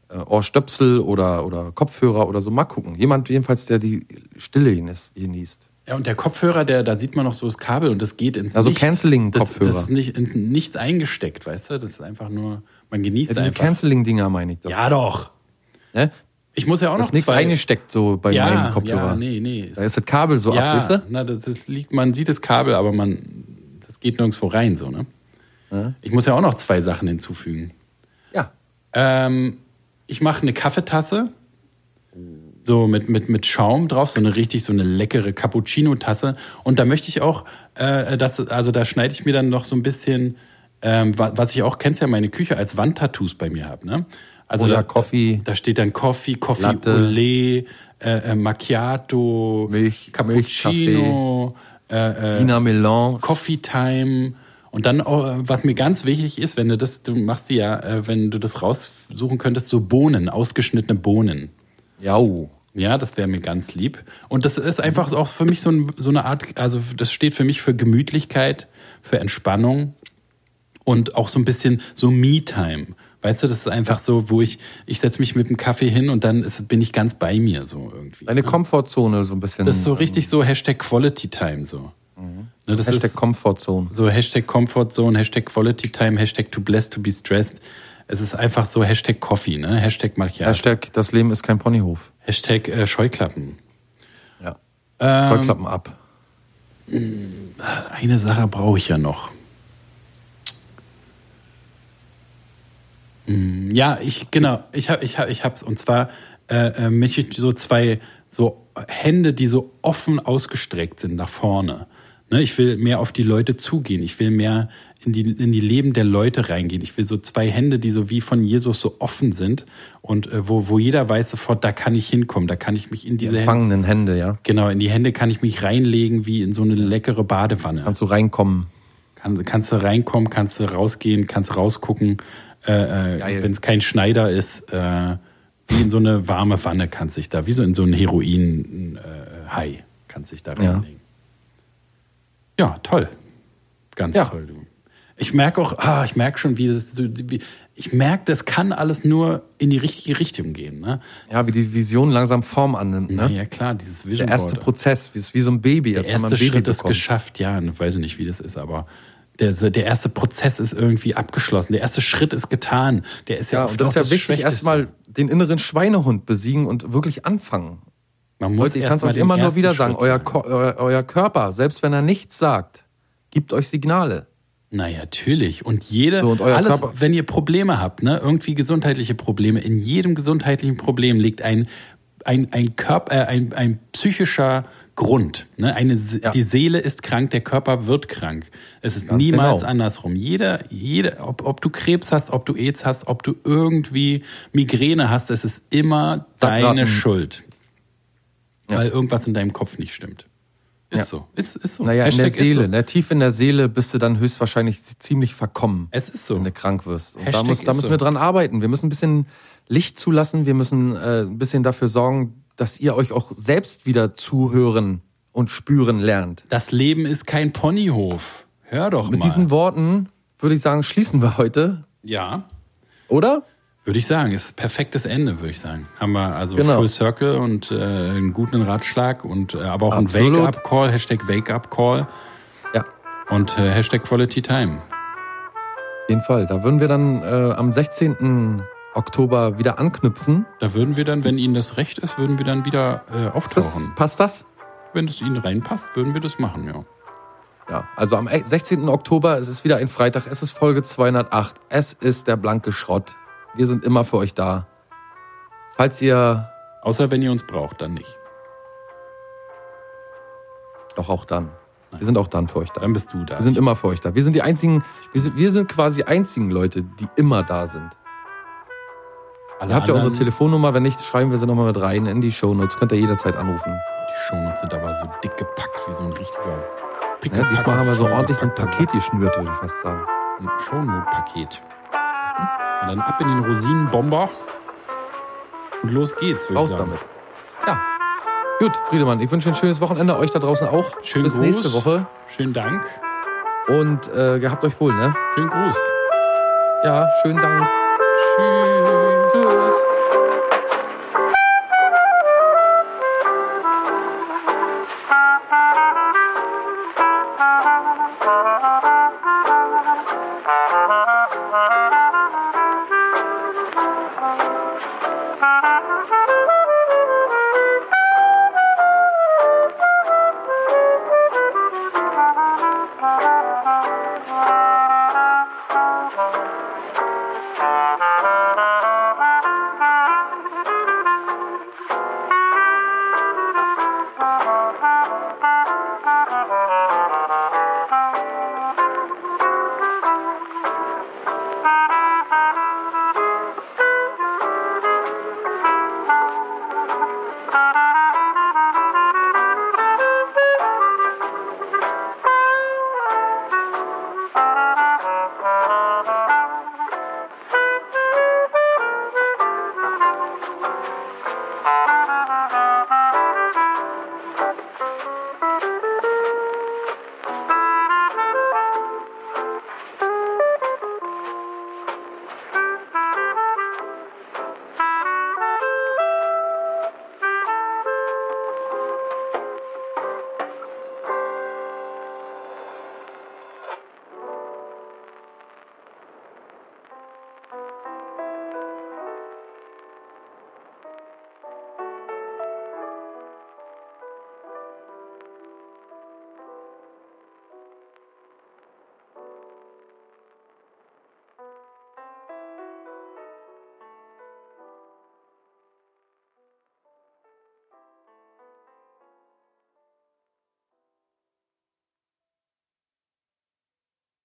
äh, Ohrstöpsel oder, oder Kopfhörer oder so, mal gucken. Jemand jedenfalls, der die Stille genießt. Ja, und der Kopfhörer, der, da sieht man noch so das Kabel und das geht ins Also. Canceling-Kopfhörer. Das, das ist nicht ins Nichts eingesteckt, weißt du? Das ist einfach nur, man genießt Ja, diese. Canceling-Dinger meine ich doch. ja, doch. Ne? Ich muss ja auch Da noch ist nichts eingesteckt so bei ja, meinem Kopfhörer. Ja, nee, nee. Da ist das Kabel so ja, ab, weißt du? na, das, das liegt, man sieht das Kabel, aber man, das geht nirgendwo rein, so, ne? Ich muss ja auch noch zwei Sachen hinzufügen. Ja. Ähm, ich mache eine Kaffeetasse, so mit, mit, mit Schaum drauf, so eine richtig, so eine leckere Cappuccino-Tasse. Und da möchte ich auch, äh, das, also da schneide ich mir dann noch so ein bisschen, ähm, wa- was ich auch, kennst ja meine Küche, als Wandtattoos bei mir habe, ne? Also Oder da, Coffee. Da steht dann Coffee, Coffee Latte. Olé, äh, äh, Macchiato, Milch- Cappuccino, äh, äh, Ina Melan. Coffee Time. Und dann, äh, was mir ganz wichtig ist, wenn du das, du machst dir ja, äh, wenn du das raussuchen könntest, so Bohnen, ausgeschnittene Bohnen. Jau. Ja, das wäre mir ganz lieb. Und das ist einfach auch für mich so, ein, so eine Art, also das steht für mich für Gemütlichkeit, für Entspannung und auch so ein bisschen so Me-Time. Weißt du, das ist einfach so, wo ich, ich setze mich mit dem Kaffee hin und dann ist, bin ich ganz bei mir so irgendwie. Deine Komfortzone so ein bisschen. Das ist so richtig so Hashtag Quality Time so. Ne, das Hashtag ist Komfortzone. so Hashtag Comfort Zone, Hashtag Quality Time, Hashtag too blessed to be stressed. Es ist einfach so Hashtag Coffee, ne? Hashtag Macchiato, Hashtag das Leben ist kein Ponyhof. Hashtag äh, Scheuklappen. Ja. Ähm, Scheuklappen ab. Eine Sache brauche ich ja noch. Hm, Ja, ich genau, ich habe ich hab, ich hab's und zwar äh, äh, möchte ich so zwei so Hände, die so offen ausgestreckt sind nach vorne. Ne, ich will mehr auf die Leute zugehen. Ich will mehr in die, in die Leben der Leute reingehen. Ich will so zwei Hände, die so wie von Jesus so offen sind und äh, wo, wo jeder weiß sofort, da kann ich hinkommen, da kann ich mich in Die diese Hände, empfangenen Hände, ja. genau, in die Hände kann ich mich reinlegen wie in so eine leckere Badewanne. Kannst du reinkommen. Kann, kannst du reinkommen, kannst du rausgehen, kannst rausgucken. Äh, äh. Wenn es kein Schneider ist, äh, wie in so eine warme Wanne kannst sich da, wie so in so ein Heroin-Hai kannst sich da Ja. reinlegen. Ja, toll. Ganz Ja. toll, du. Ich merke auch, ah, ich merke schon, wie das, wie, ich merke, das kann alles nur in die richtige Richtung gehen. Ne? Ja, wie die Vision langsam Form annimmt. Ne? ja, klar, dieses Vision Der erste Board. Prozess, wie, ist wie so ein Baby. Der als wenn man erste Baby Schritt ist bekommt. geschafft, ja, ich weiß nicht, wie das ist, aber der, der erste Prozess ist irgendwie abgeschlossen. Der erste Schritt ist getan. Der ist ja, Ja, oft und das ist ja wichtig, Schwächste. erstmal den inneren Schweinehund besiegen und wirklich anfangen. Man muss ich kann es euch immer nur wieder sagen, Schritt euer. Ko euer, euer Körper, selbst wenn er nichts sagt, gibt euch Signale. Na ja, natürlich. Und jede, So, und alles, Körper- wenn ihr Probleme habt, ne, irgendwie gesundheitliche Probleme, in jedem gesundheitlichen Problem liegt ein, ein, ein Körper, äh, ein, ein psychischer Grund. Ne? Eine, Ja. Die Seele ist krank, der Körper wird krank. Es ist Ganz niemals genau. andersrum. Jeder, jeder, ob, ob du Krebs hast, ob du AIDS hast, ob du irgendwie Migräne hast, es ist immer Sackratten. deine Schuld. Ja. Weil irgendwas in deinem Kopf nicht stimmt. Ist Ja. so. Ist, ist so. Naja, in der Hashtag Seele, so. ne? tief in der Seele bist du dann höchstwahrscheinlich ziemlich verkommen, Es ist so. wenn du krank wirst. Und da, Hashtag muss, da müssen so. wir dran arbeiten. Wir müssen ein bisschen Licht zulassen. Wir müssen äh, ein bisschen dafür sorgen, dass ihr euch auch selbst wieder zuhören und spüren lernt. Das Leben ist kein Ponyhof. Hör doch Mit mal. diesen Worten würde ich sagen, schließen wir heute, ja, oder? Würde ich sagen, ist perfektes Ende, würde ich sagen. Haben wir also Genau. Full Circle und äh, einen guten Ratschlag und äh, aber auch Absolut. ein Wake-up-Call, Hashtag Wake-up-Call Ja, und äh, Hashtag Quality Time. auf jeden Fall. Da würden wir dann äh, am 16. Oktober wieder anknüpfen. Da würden wir dann, wenn Ihnen das recht ist, würden wir dann wieder äh, Ist das, auftauchen. passt das? Wenn es Ihnen reinpasst, würden wir das machen, ja. Ja, also am 16. Oktober, es ist wieder ein Freitag, es ist Folge 208, es ist der blanke Schrott. Wir sind immer für euch da. Falls ihr, Außer wenn ihr uns braucht, dann nicht. doch auch dann. Wir sind auch dann für euch da. Dann bist du da. Wir sind immer für euch da. Wir sind die einzigen, wir sind, wir sind quasi die einzigen Leute, die immer da sind. Alle Ihr habt ja unsere Telefonnummer, wenn nicht, schreiben wir sie nochmal mit rein in die Shownotes. Könnt ihr jederzeit anrufen. Die Shownotes sind aber so dick gepackt wie so ein richtiger Ja, Pickelpacker diesmal haben wir so ordentlich so ein Paket geschnürt, würde ich fast sagen. Ein Shownote-Paket. Und dann ab in den Rosinenbomber. Und los geht's, würde ich Raus sagen. damit. Ja. Gut, Friedemann, ich wünsche ein schönes Wochenende, euch da draußen auch. Schönen Bis Gruß. nächste Woche. Schönen Dank. Und äh, gehabt euch wohl, ne? Schönen Gruß. Ja, schönen Dank. Tschüss. Tschüss.